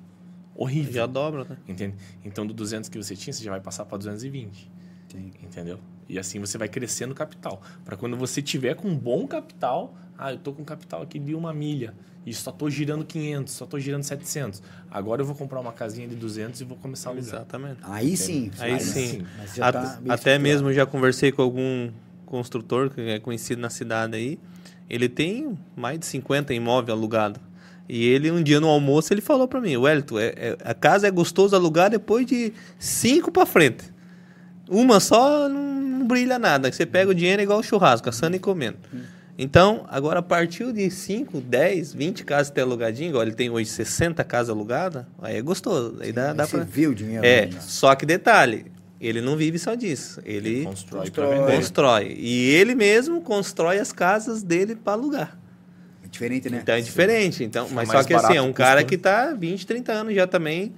Horrível. Já dobra, né? Entende? Então, do 200 que você tinha, você já vai passar para 220. Sim. Entendeu? E assim você vai crescendo o capital. Para quando você tiver com um bom capital, ah, eu tô com capital aqui de uma milha e só tô girando 500, só tô girando 700. Agora eu vou comprar uma casinha de 200 e vou começar a alugar. Exatamente. Aí sim. Aí sim. Mas já At- tá até mesmo já conversei com algum construtor que é conhecido na cidade aí. Ele tem mais de 50 imóveis alugados. E ele, um dia no almoço, ele falou para mim, Wellington, é, é- a casa é gostoso alugar depois de cinco para frente. Uma só não, não brilha nada. Você pega o dinheiro é igual churrasco, assando e comendo. Então, agora a partir de 5, 10, 20 casas ter alugadinho, igual ele tem hoje 60 casas alugadas, aí é gostoso. Aí dá, Aí dá você pra... vê o dinheiro. É, né? só que detalhe, ele não vive só disso. Ele Constrói, Constrói. vender. constrói. E ele mesmo constrói as casas dele para alugar. É diferente, né? Então é diferente. Então, mas só mais que assim, é um o cara que tá 20, 30 anos já também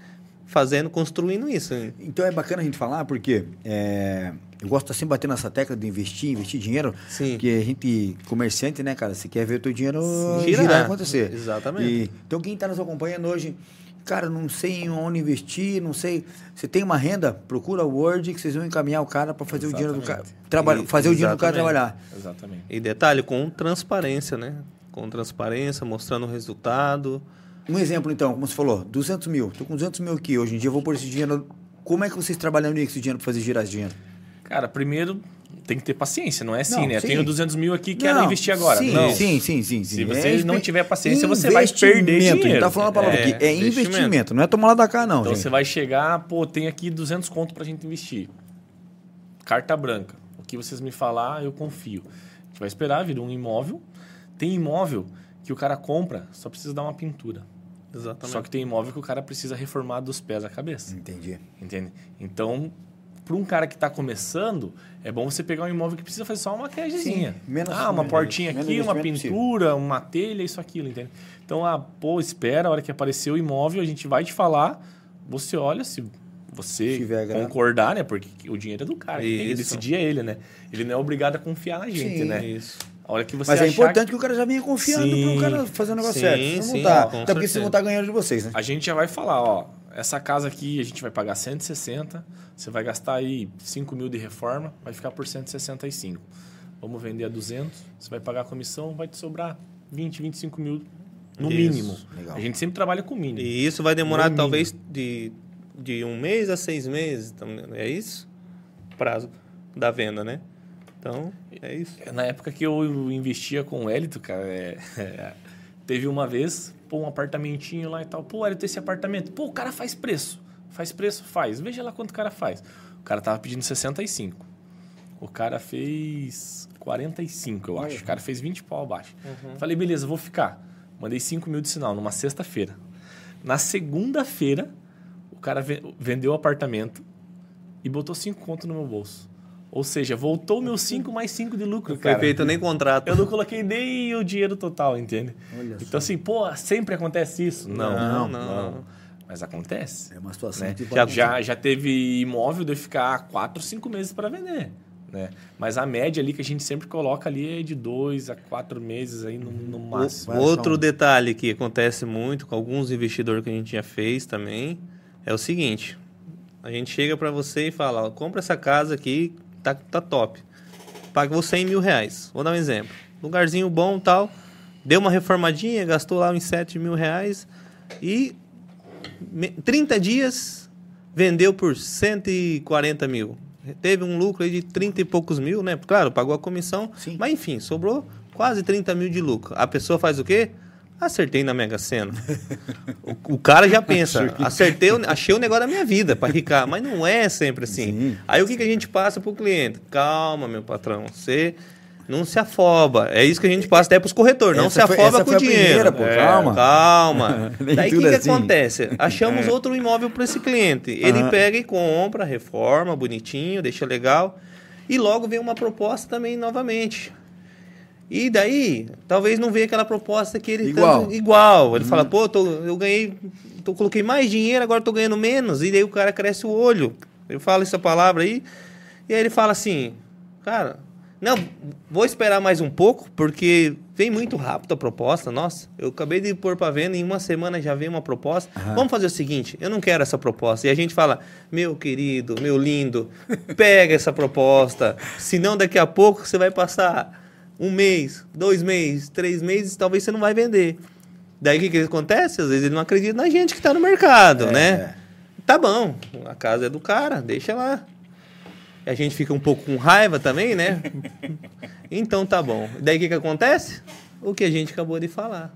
fazendo, construindo isso. Então é bacana a gente falar, porque é, eu gosto de estar sempre batendo nessa tecla de investir, investir dinheiro. Sim. Porque a gente, comerciante, né, cara, você quer ver o teu dinheiro girar, Girar. acontecer. Exatamente. E- então quem está nos acompanhando hoje, cara, não sei em onde investir, não sei. Você tem uma renda, procura o Word que vocês vão encaminhar o cara para fazer o dinheiro do cara. Exatamente. Trabalha, E- fazer o dinheiro do cara trabalhar. Exatamente. E detalhe, com transparência, né? Com transparência, mostrando o resultado. Um exemplo, então, como você falou, 200 mil. Tô com 200 mil aqui. Hoje em dia eu vou pôr esse dinheiro. Como é que vocês trabalham com esse dinheiro para fazer girar esse dinheiro? Cara, primeiro tem que ter paciência, não é assim, Não, né? sim. Tenho 200 mil aqui, quero Não, investir agora. Sim, não. sim, sim, sim. sim. Se você É não tiver paciência, você vai perder investimento. dinheiro. Tá falando a palavra É, aqui. É investimento. investimento. não é tomar lá da cá, não. Então gente. você vai chegar, pô, tem aqui 200 conto pra gente investir. Carta branca. O que vocês me falar, eu confio. A gente vai esperar, vira um imóvel. Tem imóvel que o cara compra, só precisa dar uma pintura. Exatamente. Só que tem imóvel que o cara precisa reformar dos pés à cabeça. Entendi. Entende? Então, para um cara que está começando, é bom você pegar um imóvel que precisa fazer só uma maquiagemzinha. Sim, menos- ah, uma menos- portinha menos aqui, uma investimento pintura, uma telha, isso, aquilo, entende? Então, ah, pô, espera, a hora que aparecer o imóvel, a gente vai te falar, você olha se você concordar, né? Porque o dinheiro é do cara, quem tem que Isso. decidir é ele, né? Ele não é obrigado a confiar na gente, Sim. né? Isso. Hora que você Mas é importante que o cara já venha confiando Sim. pro cara fazer o negócio Sim, certo. Não sim, tá. Até porque vocês vão estar ganhando de vocês, né? A gente já vai falar, ó, essa casa aqui a gente vai pagar 160, você vai gastar aí 5 mil de reforma, vai ficar por 165. Vamos vender a 200, você vai pagar a comissão, vai te sobrar 20, 25 mil no Isso. mínimo. Legal. A gente sempre trabalha com o mínimo. E isso vai demorar No talvez de, de um mês a seis meses. É isso? Prazo da venda, né? Então, é isso. Na época que eu investia com o Hélito, cara, é- é, teve uma vez, pô, um apartamentinho lá e tal. Pô, Hélito, esse apartamento. Pô, o cara faz preço. Faz preço? Faz. Veja lá quanto o cara faz. O cara tava pedindo 65. O cara fez 45, eu acho. O cara fez 20 pau abaixo. Falei, beleza, vou ficar. Mandei 5 mil de sinal numa sexta-feira. Na segunda-feira, o cara ve- vendeu o apartamento e botou 5 conto no meu bolso. Ou seja, voltou meus 5 mais 5 de lucro, Não foi cara. feito nem contrato. Eu não coloquei nem o dinheiro total, entende? Olha então, assim, pô, sempre acontece isso? Não, Não, não. não. Mas acontece. É uma situação né? que Já, já, já teve imóvel de eu ficar 4, 5 meses para vender. Né? Mas a média ali que a gente sempre coloca ali é de 2 a 4 meses aí no, no máximo. Outro detalhe que acontece muito com alguns investidores que a gente já fez também é o seguinte: a gente chega para você e fala, ó, compra essa casa aqui, tá, tá top. Pagou 100 mil reais. Vou dar um exemplo. Lugarzinho bom tal. Deu uma reformadinha, gastou lá uns 7 mil reais e me- 30 dias vendeu por 140 mil. Teve um lucro aí de 30 e poucos mil, né? Claro, pagou a comissão, Sim. mas enfim, sobrou quase 30 mil de lucro. A pessoa faz o quê? Acertei na Mega Sena. o, o cara já pensa, acertei, o- achei o negócio da minha vida para ricar, mas não é sempre assim. Sim. Aí o que, que a gente passa pro cliente? Calma, meu patrão, você não se afoba. É isso que a gente passa até pros corretores, não se afoba com o dinheiro. primeira, pô, calma. Calma. Nem Daí o que, assim. acontece? Achamos outro imóvel para esse cliente. Ele Aham. pega e compra, reforma, bonitinho, deixa legal. E logo vem uma proposta também novamente. E daí, talvez não venha aquela proposta que ele Igual. tanto- igual. Ele fala, pô, tô- eu ganhei, tô, coloquei mais dinheiro, agora tô ganhando menos. E daí o cara cresce o olho. Eu falo essa palavra aí. E aí ele fala assim, cara, não, vou esperar mais um pouco, porque vem muito rápido a proposta. Nossa, eu acabei de pôr para venda, em uma semana já vem uma proposta. Vamos fazer o seguinte, eu não quero essa proposta. E a gente fala, meu querido, meu lindo, pega essa proposta. Senão daqui a pouco você vai passar um mês, dois meses, três meses, talvez você não vai vender. Daí o que, que acontece? Às vezes ele não acredita na gente que está no mercado, né? Tá bom, a casa é do cara, deixa lá. A gente fica um pouco com raiva também, né? então tá bom. Daí o que, que acontece? O que a gente acabou de falar.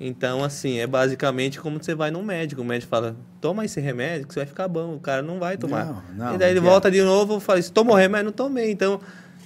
Então, assim, é basicamente como você vai num médico. O médico fala, toma esse remédio que você vai ficar bom. O cara não vai tomar. Não, não, e daí ele volta de novo e fala, se tomou remédio, não tomei. Então,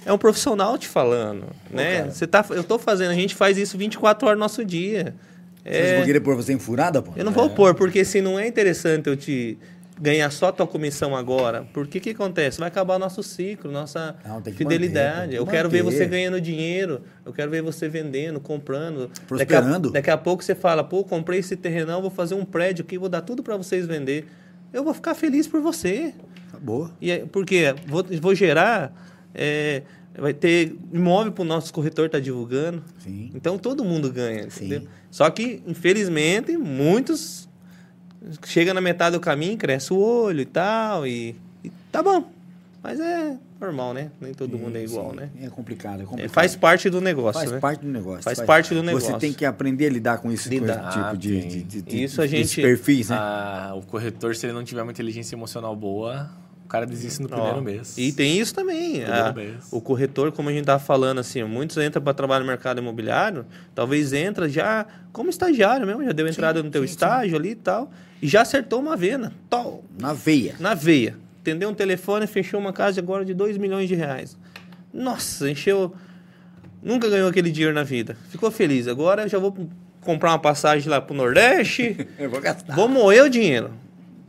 é um profissional te falando, né? cara. Você tá, eu tô fazendo, a gente faz isso 24 horas no nosso dia. Vocês É, vão querer pôr você em furada, pô? eu não vou pôr, porque se não é interessante eu te ganhar só tua comissão agora, porque que acontece? Vai acabar nosso ciclo, nossa Não, fidelidade. manter, eu que quero ver manter. você ganhando dinheiro, eu quero ver você vendendo, comprando. Prosperando. Daqui a, daqui a pouco você fala, pô, comprei esse terrenão, vou fazer um prédio aqui, vou dar tudo para vocês vender. Eu vou ficar feliz por você. Boa. E é- porque vou, vou gerar, é, vai ter imóvel para o nosso corretor estar divulgando. Sim. Então todo mundo ganha, Sim. entendeu? Só que, infelizmente, muitos chega na metade do caminho, cresce o olho e tal, e, e tá bom. Mas é normal, né? Nem todo mundo é igual, Sim, né? É complicado, é É, complicado. faz parte do negócio, Faz né? parte do negócio. Faz parte do Você negócio. tem que aprender a lidar com esse Lidar, tipo de, de, de, de- Isso a gente- perfis, né? Ah, o corretor, se ele não tiver uma inteligência emocional boa, cara desiste no primeiro Ó, mês. E tem isso também. A- mês. o corretor, como a gente estava falando, assim, muitos entram para trabalhar no mercado imobiliário, talvez entra já como estagiário mesmo, já deu entrada no teu estágio ali e tal, e já acertou uma venda. Tal, Na veia. na veia. Atendeu um telefone, fechou uma casa agora de 2 milhões de reais. Nossa, encheu. Nunca ganhou aquele dinheiro na vida. Ficou feliz. Agora eu já vou comprar uma passagem lá pro Nordeste. Eu vou gastar. vou moer o dinheiro.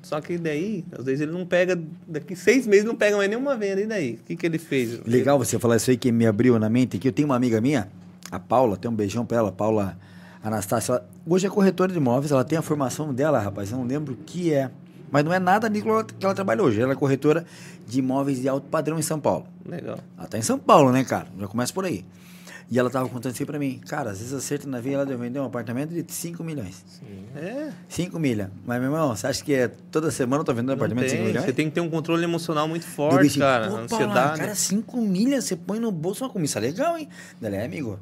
Só que daí, às vezes ele não pega. Daqui seis meses não pega mais nenhuma venda. E daí? O que, que ele fez? Legal você falar isso aí que me abriu na mente aqui. Eu tenho uma amiga minha, a Paula, tem um beijão pra ela, Paula Anastácia. Ela, hoje é corretora de imóveis, ela tem a formação dela, rapaz. Eu não lembro o que é. Mas não é nada que ela- que ela trabalha hoje. Ela é corretora de imóveis de alto padrão em São Paulo. Legal. Ela tá em São Paulo, né, cara? Já começa por aí. E ela tava contando assim pra mim, cara, às vezes acerta na vida ela deu vender um apartamento de 5 milhões. É. 5 milha. Mas, meu irmão, você acha que é toda semana eu tô vendendo um apartamento de 5 tem. milhões? Você tem que ter um controle emocional muito forte, pensei, cara. pô, Paula, Ansiedade. cara, 5 milhas você põe no bolso uma comissão legal, hein? Daí, é, amigo,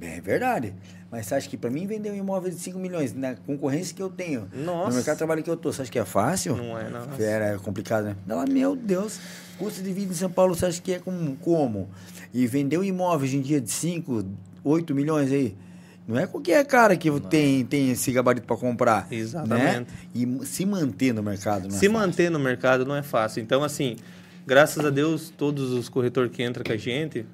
é verdade. Mas você acha que pra mim vender um imóvel de 5 milhões, na concorrência que eu tenho, Nossa. no mercado de trabalho que eu tô, você acha que é fácil? Não é, não. Era complicado, né? Meu Deus, custo de vida em São Paulo, você acha que é como? como? E vender um imóvel hoje em dia de 5, 8 milhões aí, não é qualquer cara que tem, tem esse gabarito para comprar. Né? Exatamente. E se manter no mercado, não é Se manter no mercado não é fácil. Então, assim, graças a Deus, todos os corretores que entram com a gente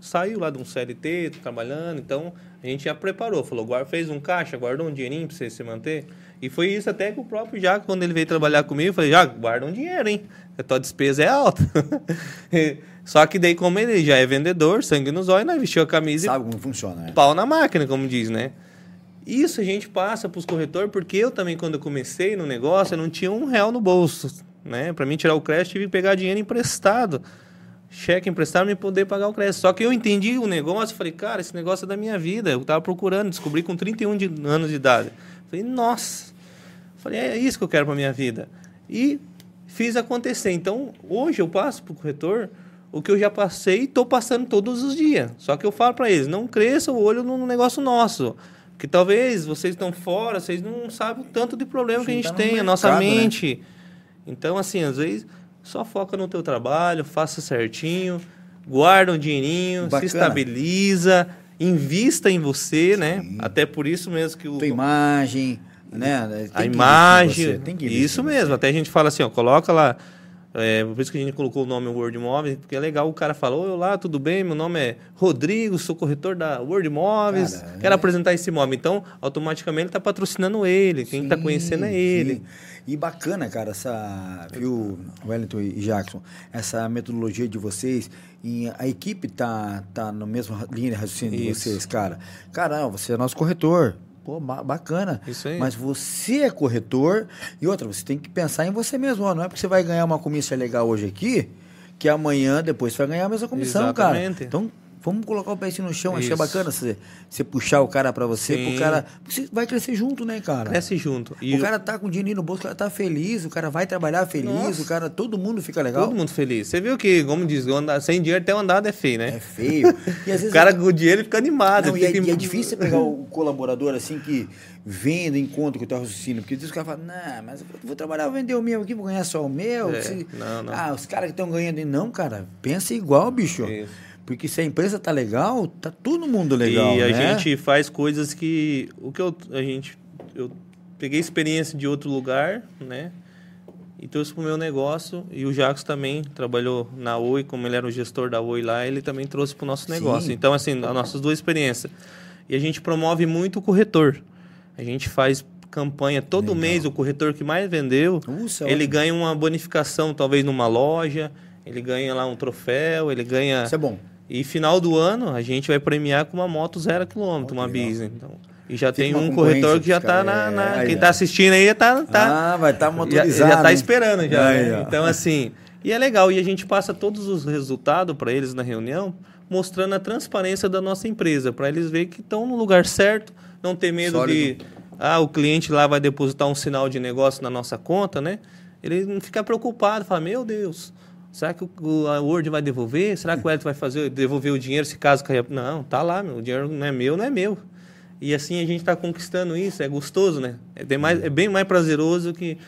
saiu lá de um CLT, trabalhando. Então, a gente já preparou. Falou, guarda, fez um caixa, guardou um dinheirinho para você se manter. E foi isso até que o próprio Jaco, quando ele veio trabalhar comigo, eu falei, já guarda um dinheiro, hein? A tua despesa é alta. Só que daí, como ele já é vendedor, sangue nos olhos, nós vestiu a camisa e Sabe como funciona, né? pau na máquina, como diz, né? Isso a gente passa para os corretores, porque eu também, quando eu comecei no negócio, eu não tinha um real no bolso, né? Para mim tirar o crédito, tive que pegar dinheiro emprestado. Cheque emprestado para poder pagar o crédito. Só que eu entendi o negócio, falei, cara, esse negócio é da minha vida. Eu estava procurando, descobri com 31 de, anos de idade. Falei, nossa. Falei, é isso que eu quero para minha vida. E fiz acontecer. Então, hoje eu passo para o corretor o que eu já passei e estou passando todos os dias. Só que eu falo para eles, não cresça o olho no negócio nosso. Porque talvez vocês estão fora, vocês não sabem o tanto de problema que a gente tá tem, a nossa mercado, né? mente. Então, assim, às vezes, só foca no teu trabalho, faça certinho, guarda um dinheirinho, Bacana. se estabiliza, invista em você, né? Até por isso mesmo que o, Tua imagem, né? Tem a imagem. isso mesmo. Até a gente fala assim, ó, coloca lá. É, por isso que a gente colocou o nome Word Móveis, porque é legal o cara fala, oi, olá, tudo bem? Meu nome é Rodrigo, sou corretor da Word Móveis, Cara, quero é. apresentar esse imóvel. Então, automaticamente ele está patrocinando ele, quem está Sim, conhecendo é sim. E bacana, cara, essa, viu, Wellington e Jackson, essa metodologia de vocês, e a equipe tá, tá na mesma linha de raciocínio de Isso. vocês, cara. Cara, você é nosso corretor. Pô, ba- bacana. Isso aí. Mas você é corretor e outra, você tem que pensar em você mesmo. Ó, não é porque você vai ganhar uma comissão legal hoje aqui, que amanhã depois você vai ganhar a mesma comissão, cara. Exatamente. Então, vamos colocar o pezinho no chão. Achei Isso. bacana você, você puxar o cara pra você, Sim. pro cara. Você vai crescer junto, né, cara? Cresce junto. E o cara tá com dinheiro no bolso, o cara tá feliz, o cara vai trabalhar feliz, Nossa. o cara, todo mundo fica legal. todo mundo feliz. Você viu que, como diz, andar, sem dinheiro até o andado é feio, né? É feio. E às vezes o cara com o dinheiro fica animado. Não, e, é, fica... e é difícil você pegar o colaborador assim que vem do encontro com o teu raciocínio, porque às vezes o cara fala, não, mas eu vou trabalhar, vou vender o meu aqui, vou ganhar só o meu. É, Se- não, não. Ah, os caras que estão ganhando. Não, cara, pensa igual, bicho. Isso. Porque se a empresa tá legal, tá todo mundo legal. e a né? gente faz coisas que o que eu a gente eu peguei experiência de outro lugar, né? E trouxe pro meu negócio e o Jacos também trabalhou na Oi, como ele era o gestor da Oi lá, ele também trouxe pro nosso Sim. negócio. Então assim, as nossas duas experiências. E a gente promove muito o corretor. A gente faz campanha todo Legal. mês, o corretor que mais vendeu, ele ganha uma bonificação talvez numa loja, ele ganha lá um troféu, ele ganha Isso é bom. E final do ano a gente vai premiar com uma moto zero quilômetro, uma legal. bis. Então, e já tem um corretor que já está na, na- É, quem está assistindo aí tá, tá Ah, vai estar já, motorizado. já tá hein? esperando já. Aí, né? Então assim, e é legal e a gente passa todos os resultados para eles na reunião, mostrando a transparência da nossa empresa, para eles verem que estão no lugar certo, não ter medo Sólido. de ah, o cliente lá vai depositar um sinal de negócio na nossa conta, né? Ele não fica preocupado, fala: "Meu Deus, Será que o- a Word vai devolver? Será que o Elton vai fazer, devolver o dinheiro se caso caia? Não, tá lá, meu. O dinheiro não é meu, não é meu. E assim a gente está conquistando isso, é gostoso, né? É é bem mais prazeroso que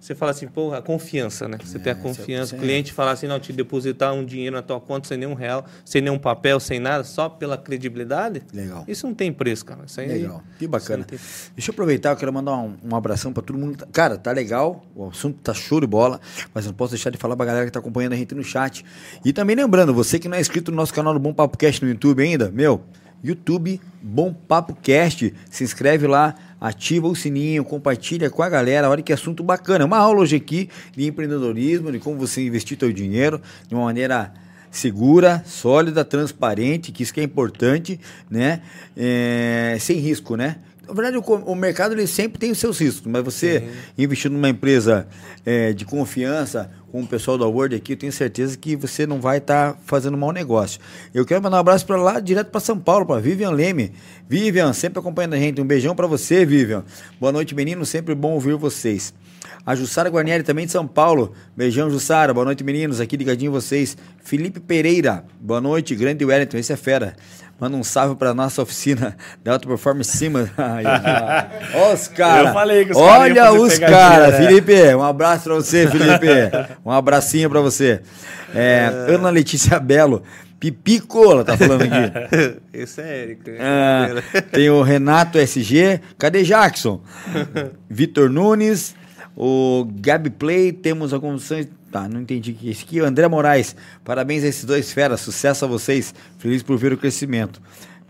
você fala assim, pô, a confiança, né? Você tem a É, confiança, o cliente falar assim, não, te depositar um dinheiro na tua conta sem nenhum real, sem nenhum papel, sem nada, só pela credibilidade. Legal. Isso não tem preço, cara. Isso aí, Legal, que bacana. tem- Deixa eu aproveitar, eu quero mandar um, um abração pra todo mundo. Cara, tá legal, o assunto tá show de bola, mas não posso deixar de falar pra galera que tá acompanhando a gente no chat. E também lembrando, você que não é inscrito no nosso canal do Bom Papo Cast no YouTube ainda, meu, YouTube Bom Papo Cast, se inscreve lá, ativa o sininho, compartilha com a galera, olha que assunto bacana. Uma aula hoje aqui de empreendedorismo, de como você investir seu dinheiro de uma maneira segura, sólida, transparente, que isso que é importante, né? É, sem risco, né? Na verdade, o, o mercado ele sempre tem os seus riscos, mas você investir numa empresa é, de confiança, com o pessoal da Word aqui, eu tenho certeza que você não vai estar tá fazendo mau negócio. Eu quero mandar um abraço para lá, direto para São Paulo, para Vivian Leme. Vivian, sempre acompanhando a gente. Um beijão para você, Vivian. Boa noite, menino. Sempre bom ouvir vocês. A Jussara Guarnieri, também de São Paulo. Beijão, Jussara. Boa noite, meninos. Aqui ligadinho vocês. Felipe Pereira. Boa noite, grande Wellington. Esse é fera. Manda um salve para nossa oficina da Alta Performance Cima. Olha os caras. Olha os caras. Né? Felipe, um abraço para você, Felipe. Um abracinho para você. É, Ana Letícia Belo. Pipicola tá falando aqui. Esse é Érica. É, tem o Renato SG. Cadê Jackson? Vitor Nunes. O Gabi Play. Temos algumas Tá, não entendi o que é isso aqui. André Moraes, parabéns a esses dois feras, sucesso a vocês, feliz por ver o crescimento.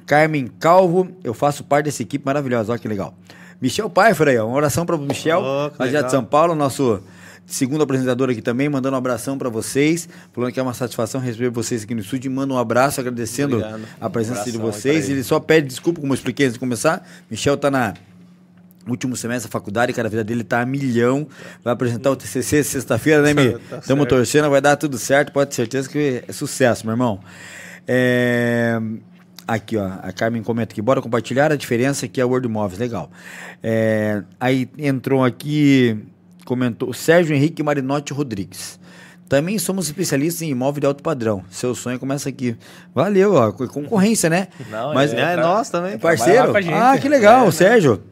Carmen Calvo, eu faço parte dessa equipe maravilhosa, olha que legal. Michel Pfeiffer aí, uma oração para o Michel, oh, lá de São Paulo, nosso segundo apresentador aqui também, mandando um abração para vocês, falando que é uma satisfação receber vocês aqui no estúdio, manda um abraço agradecendo Obrigado. a presença um de vocês. Ele só pede desculpa, como eu expliquei antes de começar. Michel tá na último semestre da faculdade, cara, a vida dele tá a milhão. Vai apresentar o TCC sexta-feira, né, Mi? Estamos tá torcendo, vai dar tudo certo, pode ter certeza que é sucesso, meu irmão. É... Aqui, ó, a Carmen comenta aqui, bora compartilhar a diferença que é a Word Móveis, legal. É... Aí entrou aqui, comentou, o Sérgio Henrique Marinotti Rodrigues. Também somos especialistas em imóvel de alto padrão. Seu sonho começa aqui. Valeu, ó, concorrência, né? Não, Mas é, é nós também. Parceiro? Ah, que legal, é, Sérgio.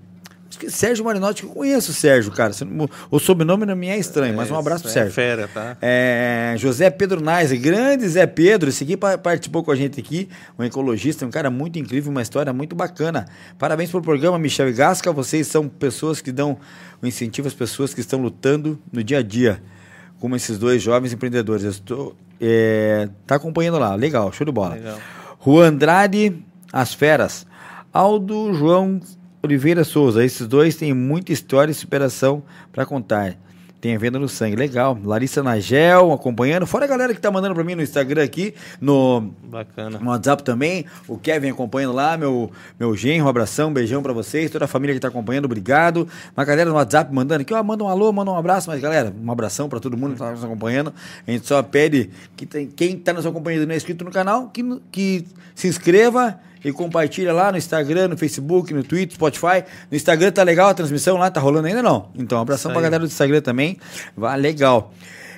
Sérgio Marinotti, que eu conheço o Sérgio, cara. O sobrenome não me é estranho, mas um é, abraço pro é Sérgio. Fera, tá? É, José Pedro Nais, grande Zé Pedro, esse aqui participou com a gente aqui, um ecologista, um cara muito incrível, uma história muito bacana. Parabéns pelo programa, Michel e Gasca. Vocês são pessoas que dão o um incentivo às pessoas que estão lutando no dia a dia, como esses dois jovens empreendedores. Eu estou. É, tá acompanhando lá, legal, show de bola. Legal. Juan Andrade, As Feras. Aldo João Oliveira Souza, esses dois têm muita história e superação para contar. Tem a venda no sangue, legal. Larissa Nagel acompanhando. Fora a galera que tá mandando para mim no Instagram aqui, no, Bacana. no WhatsApp também. O Kevin acompanhando lá, meu, meu genro, um abração, um beijão para vocês. Toda a família que tá acompanhando, obrigado. Uma galera no WhatsApp mandando aqui, ó, manda um alô, manda um abraço. Mas galera, um abração para todo mundo que tá nos acompanhando. A gente só pede que tem, quem tá nos acompanhando e não é inscrito no canal, que, que se inscreva e compartilha lá no Instagram, no Facebook, no Twitter, Spotify. No Instagram tá legal a transmissão lá, tá rolando ainda não? Então, abração pra galera do Instagram também. Vai legal.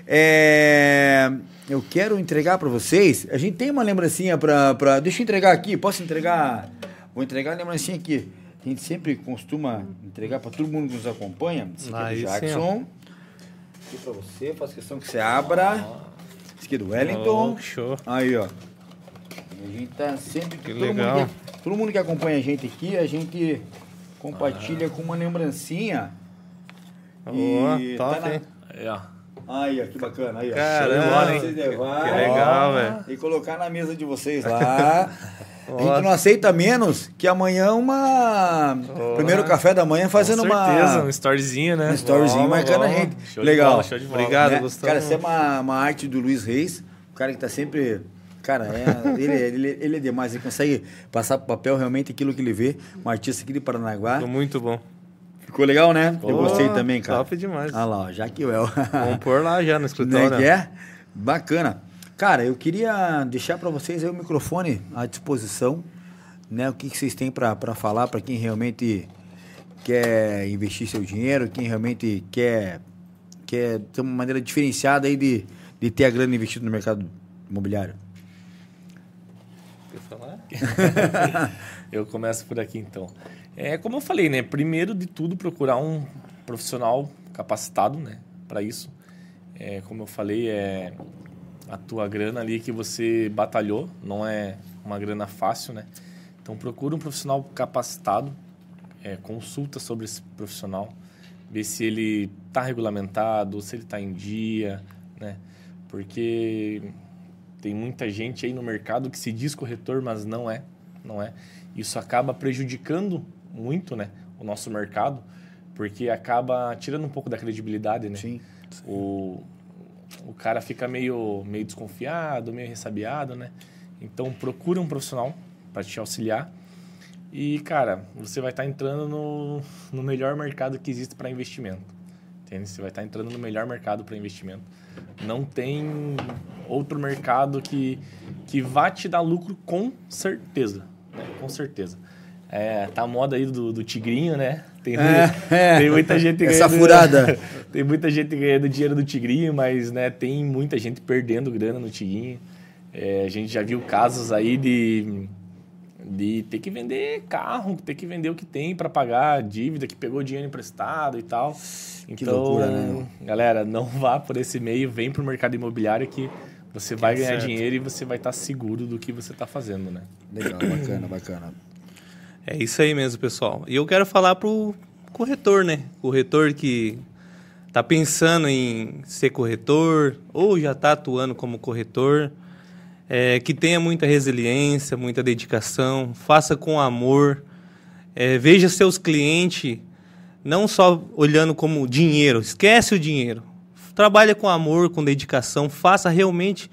É, eu quero entregar para vocês. A gente tem uma lembrancinha para. Pra... Deixa eu entregar aqui. Posso entregar? Vou entregar a lembrancinha aqui. A gente sempre costuma entregar para todo mundo que nos acompanha. Esse aqui é do Jackson. Aqui para você. Faço questão que você abra. Esse aqui é do Wellington. Oh, show. Aí, ó. A gente tá sempre. Que todo legal. Mundo que, todo mundo que acompanha a gente aqui, a gente compartilha ah. com uma lembrancinha. Boa, e top, tá na... Aí, ó. Aí, ó, que bacana. Aí, ó. Caramba, hein? Levar, que legal, velho. E colocar na mesa de vocês lá. A gente não aceita menos que amanhã uma. Oh, Primeiro café da manhã fazendo uma. Com certeza, uma... um storyzinho, né? Um storyzinho marcando a gente. Show Legal. Bola, show de bola. Obrigado, né? Gustavo. Cara, essa é uma, uma arte do Luiz Reis, o cara que tá sempre Cara, é, ele, ele, ele é demais. Ele consegue passar pro papel realmente aquilo que ele vê. Um artista aqui de Paranaguá. Ficou muito bom. Ficou legal, né? Eu gostei também, cara. Top demais. Ah lá, ó, Jaquel. Vamos pôr lá já no escritório. Né, que é? Bacana. Cara, eu queria deixar para vocês aí o microfone à disposição. Né? O que, que vocês têm para falar para quem realmente quer investir seu dinheiro, quem realmente quer, quer ter uma maneira diferenciada aí de, de ter a grana investida no mercado imobiliário. Eu começo por aqui então. É como eu falei, né? Primeiro de tudo, procurar um profissional capacitado, né? Para isso. É, como eu falei, é a tua grana ali que você batalhou, não é uma grana fácil, né? Então procura um profissional capacitado, é, consulta sobre esse profissional, ver se ele está regulamentado, se ele está em dia, né? Porque tem muita gente aí no mercado que se diz corretor, mas não é, não é. Isso acaba prejudicando muito, né, o nosso mercado, porque acaba tirando um pouco da credibilidade, né? Sim. O, o cara fica meio, meio desconfiado, meio ressabiado, né? Então procura um profissional para te auxiliar. E, cara, você vai estar tá entrando no, no melhor mercado que existe para investimento. Entende? Você vai estar entrando no melhor mercado para investimento. Não tem outro mercado que, que vá te dar lucro com certeza. Né? Com certeza. É, tá a moda aí do, do tigrinho, né? Tem, é, é, tem muita gente Essa ganhando, furada. tem muita gente ganhando dinheiro do tigrinho, mas né, tem muita gente perdendo grana no tigrinho. É, a gente já viu casos aí de, de ter que vender carro, ter que vender o que tem para pagar a dívida, que pegou dinheiro emprestado e tal. Que então, loucura, né? galera, não vá por esse meio, vem para o mercado imobiliário que você vai é ganhar certo. dinheiro e você vai estar tá seguro do que você está fazendo, né? Legal, bacana, bacana. É isso aí mesmo, pessoal. E eu quero falar pro corretor, né? Corretor que tá pensando em ser corretor ou já está atuando como corretor, é, que tenha muita resiliência, muita dedicação, faça com amor, é, veja seus clientes não só olhando como dinheiro, esquece o dinheiro. Trabalha com amor, com dedicação, faça realmente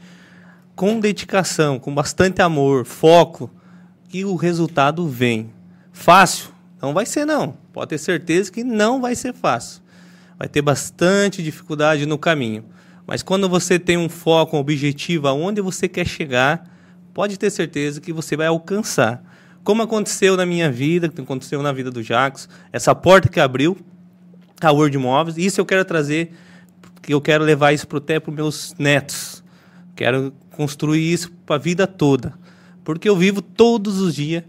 com dedicação, com bastante amor, foco, que o resultado vem. Fácil? Não vai ser, não. Pode ter certeza que não vai ser fácil. Vai ter bastante dificuldade no caminho. Mas quando você tem um foco, um objetivo, aonde você quer chegar, pode ter certeza que você vai alcançar. Como aconteceu na minha vida, aconteceu na vida do Jacques, essa porta que abriu, a Word Imóveis, isso eu quero trazer, porque eu quero levar isso até para os meus netos. Quero construir isso para a vida toda. Porque eu vivo todos os dias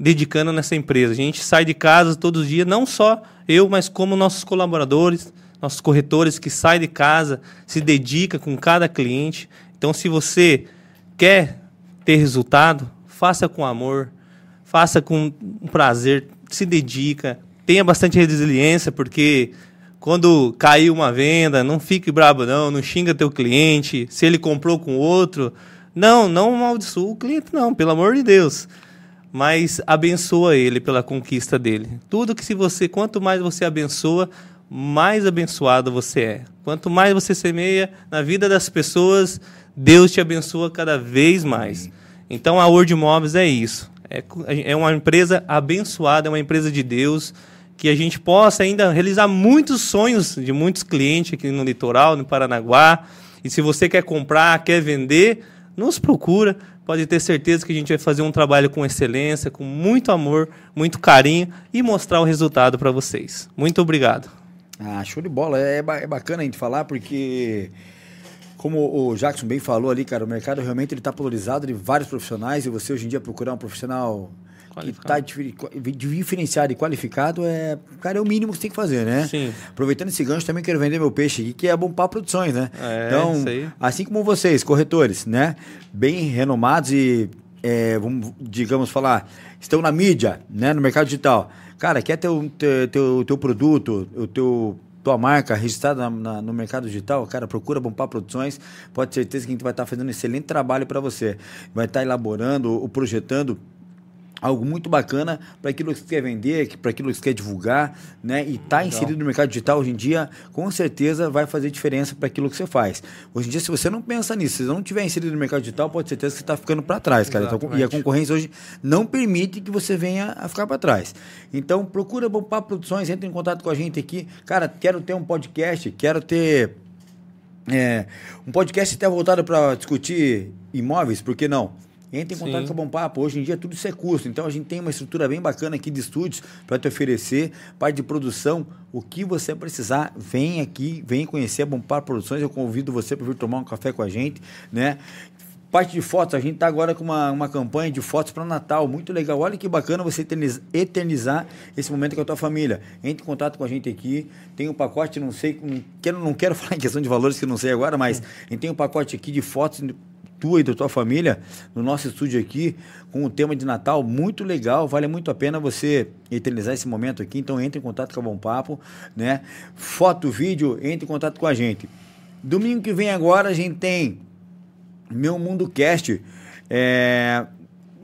dedicando nessa empresa. A gente sai de casa todos os dias, não só eu, mas como nossos colaboradores, nossos corretores que saem de casa, se dedica com cada cliente. Então, se você quer ter resultado, faça com amor, faça com prazer, se dedica, tenha bastante resiliência, porque quando caiu uma venda, não fique brabo não, não xinga teu cliente, se ele comprou com outro, não, não amaldiçoa o cliente não, pelo amor de Deus mas abençoa ele pela conquista dele. Tudo que se você, quanto mais você abençoa, mais abençoado você é. Quanto mais você semeia na vida das pessoas, Deus te abençoa cada vez mais. Então a Word Imóveis é isso. É, é uma empresa abençoada, é uma empresa de Deus que a gente possa ainda realizar muitos sonhos de muitos clientes aqui no litoral, no Paranaguá. E se você quer comprar, quer vender, nos procura pode ter certeza que a gente vai fazer um trabalho com excelência, com muito amor, muito carinho e mostrar o resultado para vocês. Muito obrigado. Ah, show de bola. É, é bacana a gente falar porque como o Jackson bem falou ali, cara, o mercado realmente ele está polarizado de vários profissionais e você hoje em dia procurar um profissional que está diferenciado e qualificado, é, cara, é o mínimo que você tem que fazer, né? Sim. Aproveitando esse gancho, também quero vender meu peixe aqui, que é a Bompar Produções, né? É, então, assim como vocês, corretores, né? Bem renomados e, é, vamos, digamos, falar, estão na mídia, né? No mercado digital. Cara, quer ter o teu, teu, teu produto, o teu tua marca registrada na, na, no mercado digital, cara, procura Bompar Produções. Pode ter certeza que a gente vai estar fazendo um excelente trabalho para você. Vai estar elaborando ou projetando algo muito bacana para aquilo que você quer vender, para aquilo que você quer divulgar, né? E tá inserido no mercado digital hoje em dia, com certeza vai fazer diferença para aquilo que você faz. Hoje em dia, se você não pensa nisso, se não tiver inserido no mercado digital, pode ter certeza que você está ficando para trás, cara. Então, e a concorrência hoje não permite que você venha a ficar para trás. Então, procura Bompar Produções, entre em contato com a gente aqui. Cara, quero ter um podcast, quero ter é, um podcast até voltado para discutir imóveis, por que não? Entre em contato Sim. com a Bom Papo. Hoje em dia tudo isso é custo. Então a gente tem uma estrutura bem bacana aqui de estúdios para te oferecer, parte de produção. O que você precisar, vem aqui, vem conhecer a Bom Papo Produções. Eu convido você para vir tomar um café com a gente, né? Parte de fotos, a gente está agora com uma, uma campanha de fotos para Natal, muito legal. Olha que bacana você eternizar esse momento com a tua família. Entre em contato com a gente aqui, tem um pacote, não sei, não quero, não quero falar em questão de valores que não sei agora, mas a gente tem um pacote aqui de fotos tua e da tua família no nosso estúdio aqui com o tema de Natal muito legal, vale muito a pena você eternizar esse momento aqui, então entre em contato com a Bom Papo, né? Foto, vídeo, entre em contato com a gente. Domingo que vem agora a gente tem Meu Mundo Cast, é,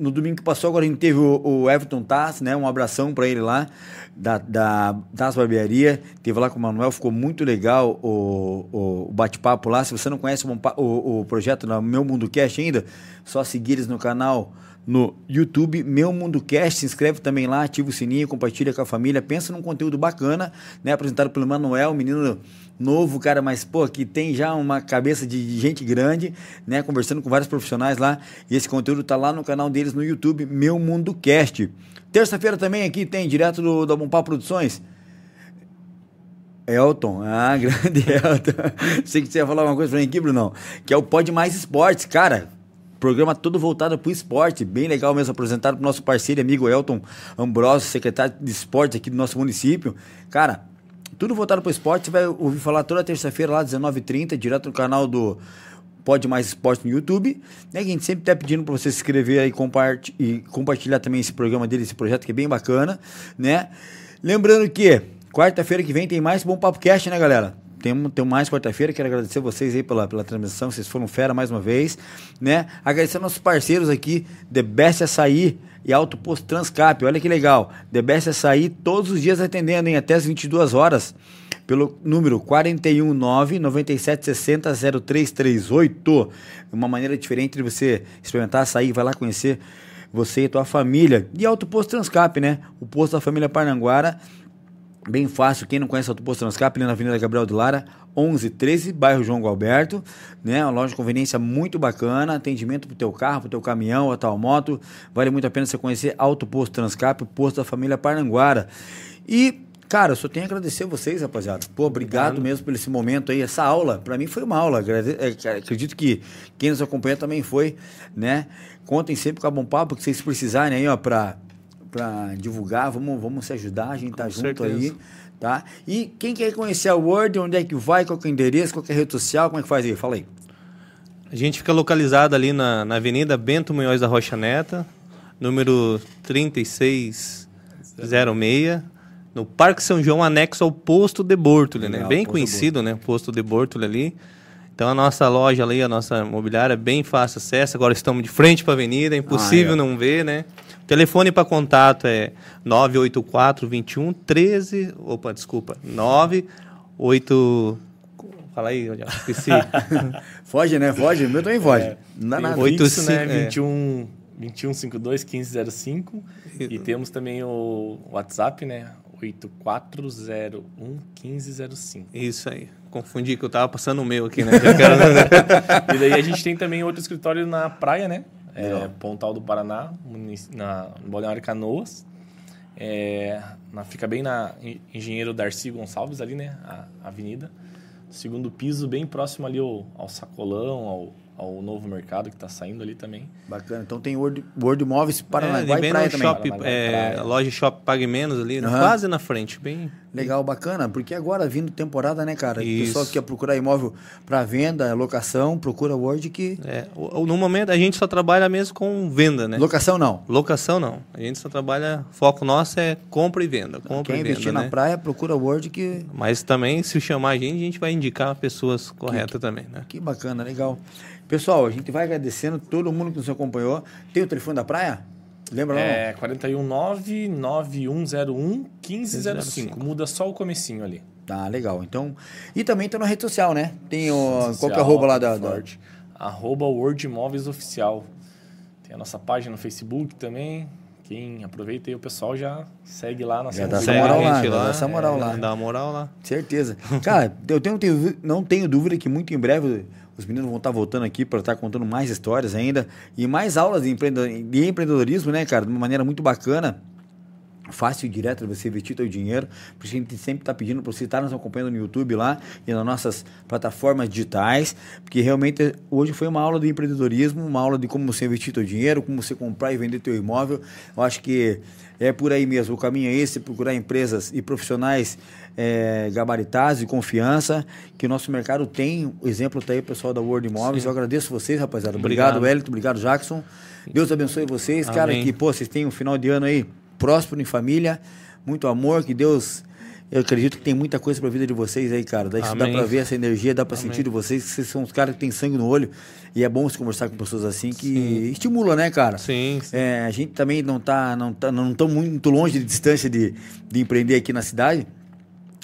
no domingo que passou, agora a gente teve o, o Everton Tass, né? Um abração para ele lá, da, da Das Barbearia. Teve lá com o Manuel, ficou muito legal o, o bate-papo lá. Se você não conhece o, o, o projeto no Meu Mundo Cast ainda, só seguir eles no canal no YouTube, Meu Mundo Cast. Se inscreve também lá, ativa o sininho, compartilha com a família. Pensa num conteúdo bacana, né? Apresentado pelo Manuel, menino novo, cara, mas pô, que tem já uma cabeça de gente grande, né? Conversando com vários profissionais lá. E esse conteúdo tá lá no canal deles no YouTube, Meu Mundo Cast. Terça-feira também aqui tem direto do, da Bompá Produções. Elton, ah, grande Elton. Sei que você ia falar uma coisa pra mim aqui, Bruno, que é o Pod Mais Esportes, cara. Programa todo voltado para o esporte, bem legal mesmo, apresentado para nosso parceiro e amigo Elton Ambrosio, secretário de esporte aqui do nosso município. Cara, tudo voltado para o esporte, você vai ouvir falar toda terça-feira lá, 19h30, direto no canal do Pode Mais Esporte no YouTube. Né, a gente sempre está pedindo para você se inscrever aí e compartilhar também esse programa dele, esse projeto que é bem bacana, né? Lembrando que quarta-feira que vem tem mais Bom Papo Cast, né, galera? Tem, tem mais quarta-feira, quero agradecer vocês aí pela, pela transmissão, vocês foram fera mais uma vez, né? Agradecer nossos parceiros aqui, The Best Açaí e Alto Posto Transcap, olha que legal. The Best Açaí todos os dias atendendo, hein? Até as 22 horas, pelo número 419 9760 0338. Uma maneira diferente de você experimentar açaí, vai lá conhecer você e tua família. E Alto Posto Transcap, né? O posto da família Parnanguara Bem fácil, quem não conhece o Autoposto Transcap, ali na Avenida Gabriel de Lara, 1113, bairro João Galberto, né? Uma loja de conveniência muito bacana, atendimento pro teu carro, pro teu caminhão, a tua moto, vale muito a pena você conhecer Autoposto Transcap, o posto da família Parnanguara. E Cara, eu só tenho a agradecer a vocês, rapaziada. Pô, obrigado, mesmo por esse momento aí. Essa aula, para mim foi uma aula. É, acredito que quem nos acompanha também foi, né? Contem sempre com a Bom Papo, porque vocês precisarem aí, ó, pra para divulgar, vamos, vamos se ajudar, a gente tá junto certeza. aí, tá? E quem quer conhecer a Word, onde é que vai, qual é o endereço, qual é a rede social, como é que faz aí? Fala aí. A gente fica localizado ali na, na Avenida Bento Munhoz da Rocha Neta, número 3606, no Parque São João, anexo ao Posto de Bortoli, né? Bem conhecido, né? Posto de Bortoli ali. Então a nossa loja ali, a nossa mobiliária é bem fácil acesso. Agora estamos de frente para a avenida, é impossível ah, é. não ver, né? Telefone para contato é 984 21 13. Opa, desculpa. 98. Fala aí, esqueci. Foge, né? Foge. O meu também foge. É, na, na 8, fixo, né? 21, 2152 1505. E temos também o WhatsApp, né? 8401 1505. Isso aí. Confundi que eu tava passando o meu aqui, né? e daí a gente tem também outro escritório na praia, né? É, Pontal do Paraná, na Balneário Canoas. É, na, fica bem na Engenheiro Darcy Gonçalves, ali, né? A, a avenida. Segundo piso, bem próximo ali ao, ao Sacolão, ao, ao novo mercado que está saindo ali também. Bacana. Então tem Word, Word Móveis Paranaguá é, e Praia também. Shop, é, loja Shop Pague Menos ali, uhum. quase na frente. Bem, Legal, bacana. Porque agora, vindo temporada, né, cara? Isso. O pessoal que quer procurar imóvel para venda, locação, procura Word que... É, no momento, a gente só trabalha mesmo com venda, né? Locação não? Locação não. A gente só trabalha... Foco nosso é compra e venda. Compra Quem e investir venda, na né? praia, procura Word que... Mas também, se chamar a gente, a gente vai indicar pessoas corretas que, também, né? Que bacana, legal. Pessoal, a gente vai agradecendo todo mundo que nos acompanhou. Tem o telefone da praia? Lembra lá? É 419-9101-1505. Muda só o comecinho ali. Tá, legal. Então, e também tá na rede social, né? Tem o social, qual que é arroba lá da, da... Arroba Word Imóveis Oficial. Tem a nossa página no Facebook também. Quem aproveita aí, o pessoal já segue lá na Já dá essa moral lá, lá, dá essa moral é, lá. Dá moral lá. Certeza. Cara, eu tenho, tenho, não tenho dúvida que muito em breve os meninos vão estar voltando aqui para estar contando mais histórias ainda e mais aulas de, empreendedorismo, né, cara? De uma maneira muito bacana fácil e direto você investir seu dinheiro. Por isso a gente sempre está pedindo para você estar nos acompanhando no YouTube lá e nas nossas plataformas digitais, porque realmente hoje foi uma aula de empreendedorismo, uma aula de como você investir seu dinheiro, como você comprar e vender seu imóvel. Eu acho que é por aí mesmo. O caminho é esse, procurar empresas e profissionais é, e confiança que o nosso mercado tem. O exemplo está aí, pessoal da World Imóveis. Sim. Eu agradeço vocês, rapaziada. Obrigado, obrigado Wellington. Obrigado, Jackson. Deus abençoe vocês. Amém. Cara, que pô, vocês têm um final de ano aí próspero em família, muito amor, que Deus eu acredito que tem muita coisa para a vida de vocês aí, cara. Dá, dá para ver essa energia, dá para sentir de vocês que vocês são os caras que têm sangue no olho. E é bom se conversar com pessoas assim que sim. estimula, né, cara? Sim. sim. É, a gente também não tá, não tá, não tão muito longe de distância de, de empreender aqui na cidade.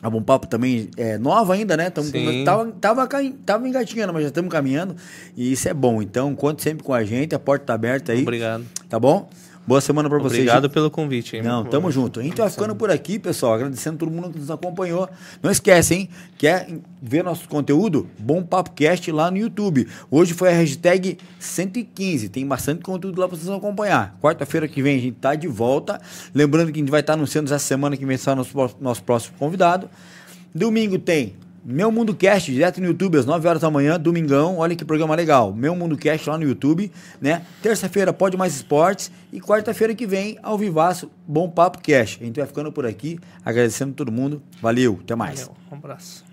A Bom Papo também é nova ainda, né? Tamo, tava, tava, tava engatinhando, mas já estamos caminhando. E isso é bom. Então, conte sempre com a gente, a porta tá aberta aí. Obrigado. Tá bom? Boa semana pra vocês. Obrigado pelo convite. hein? Não, tamo junto. A gente vai ficando por aqui, pessoal. Agradecendo todo mundo que nos acompanhou. Não esquece, hein? Quer ver nosso conteúdo? Bom Papo Cast lá no YouTube. Hoje foi a hashtag 115. Tem bastante conteúdo lá pra vocês acompanhar. Quarta-feira que vem a gente tá de volta. Lembrando que a gente vai estar anunciando essa semana que vem só nosso, nosso próximo convidado. Domingo tem Meu Mundo Cast, direto no YouTube, às 9 horas da manhã, domingão. Olha que programa legal. Meu Mundo Cast lá no YouTube, né? Terça-feira, Pode Mais Esportes. E quarta-feira que vem, ao vivaço, Bom Papo Cast. A gente vai ficando por aqui, agradecendo todo mundo. Valeu, até mais. Valeu, Um abraço.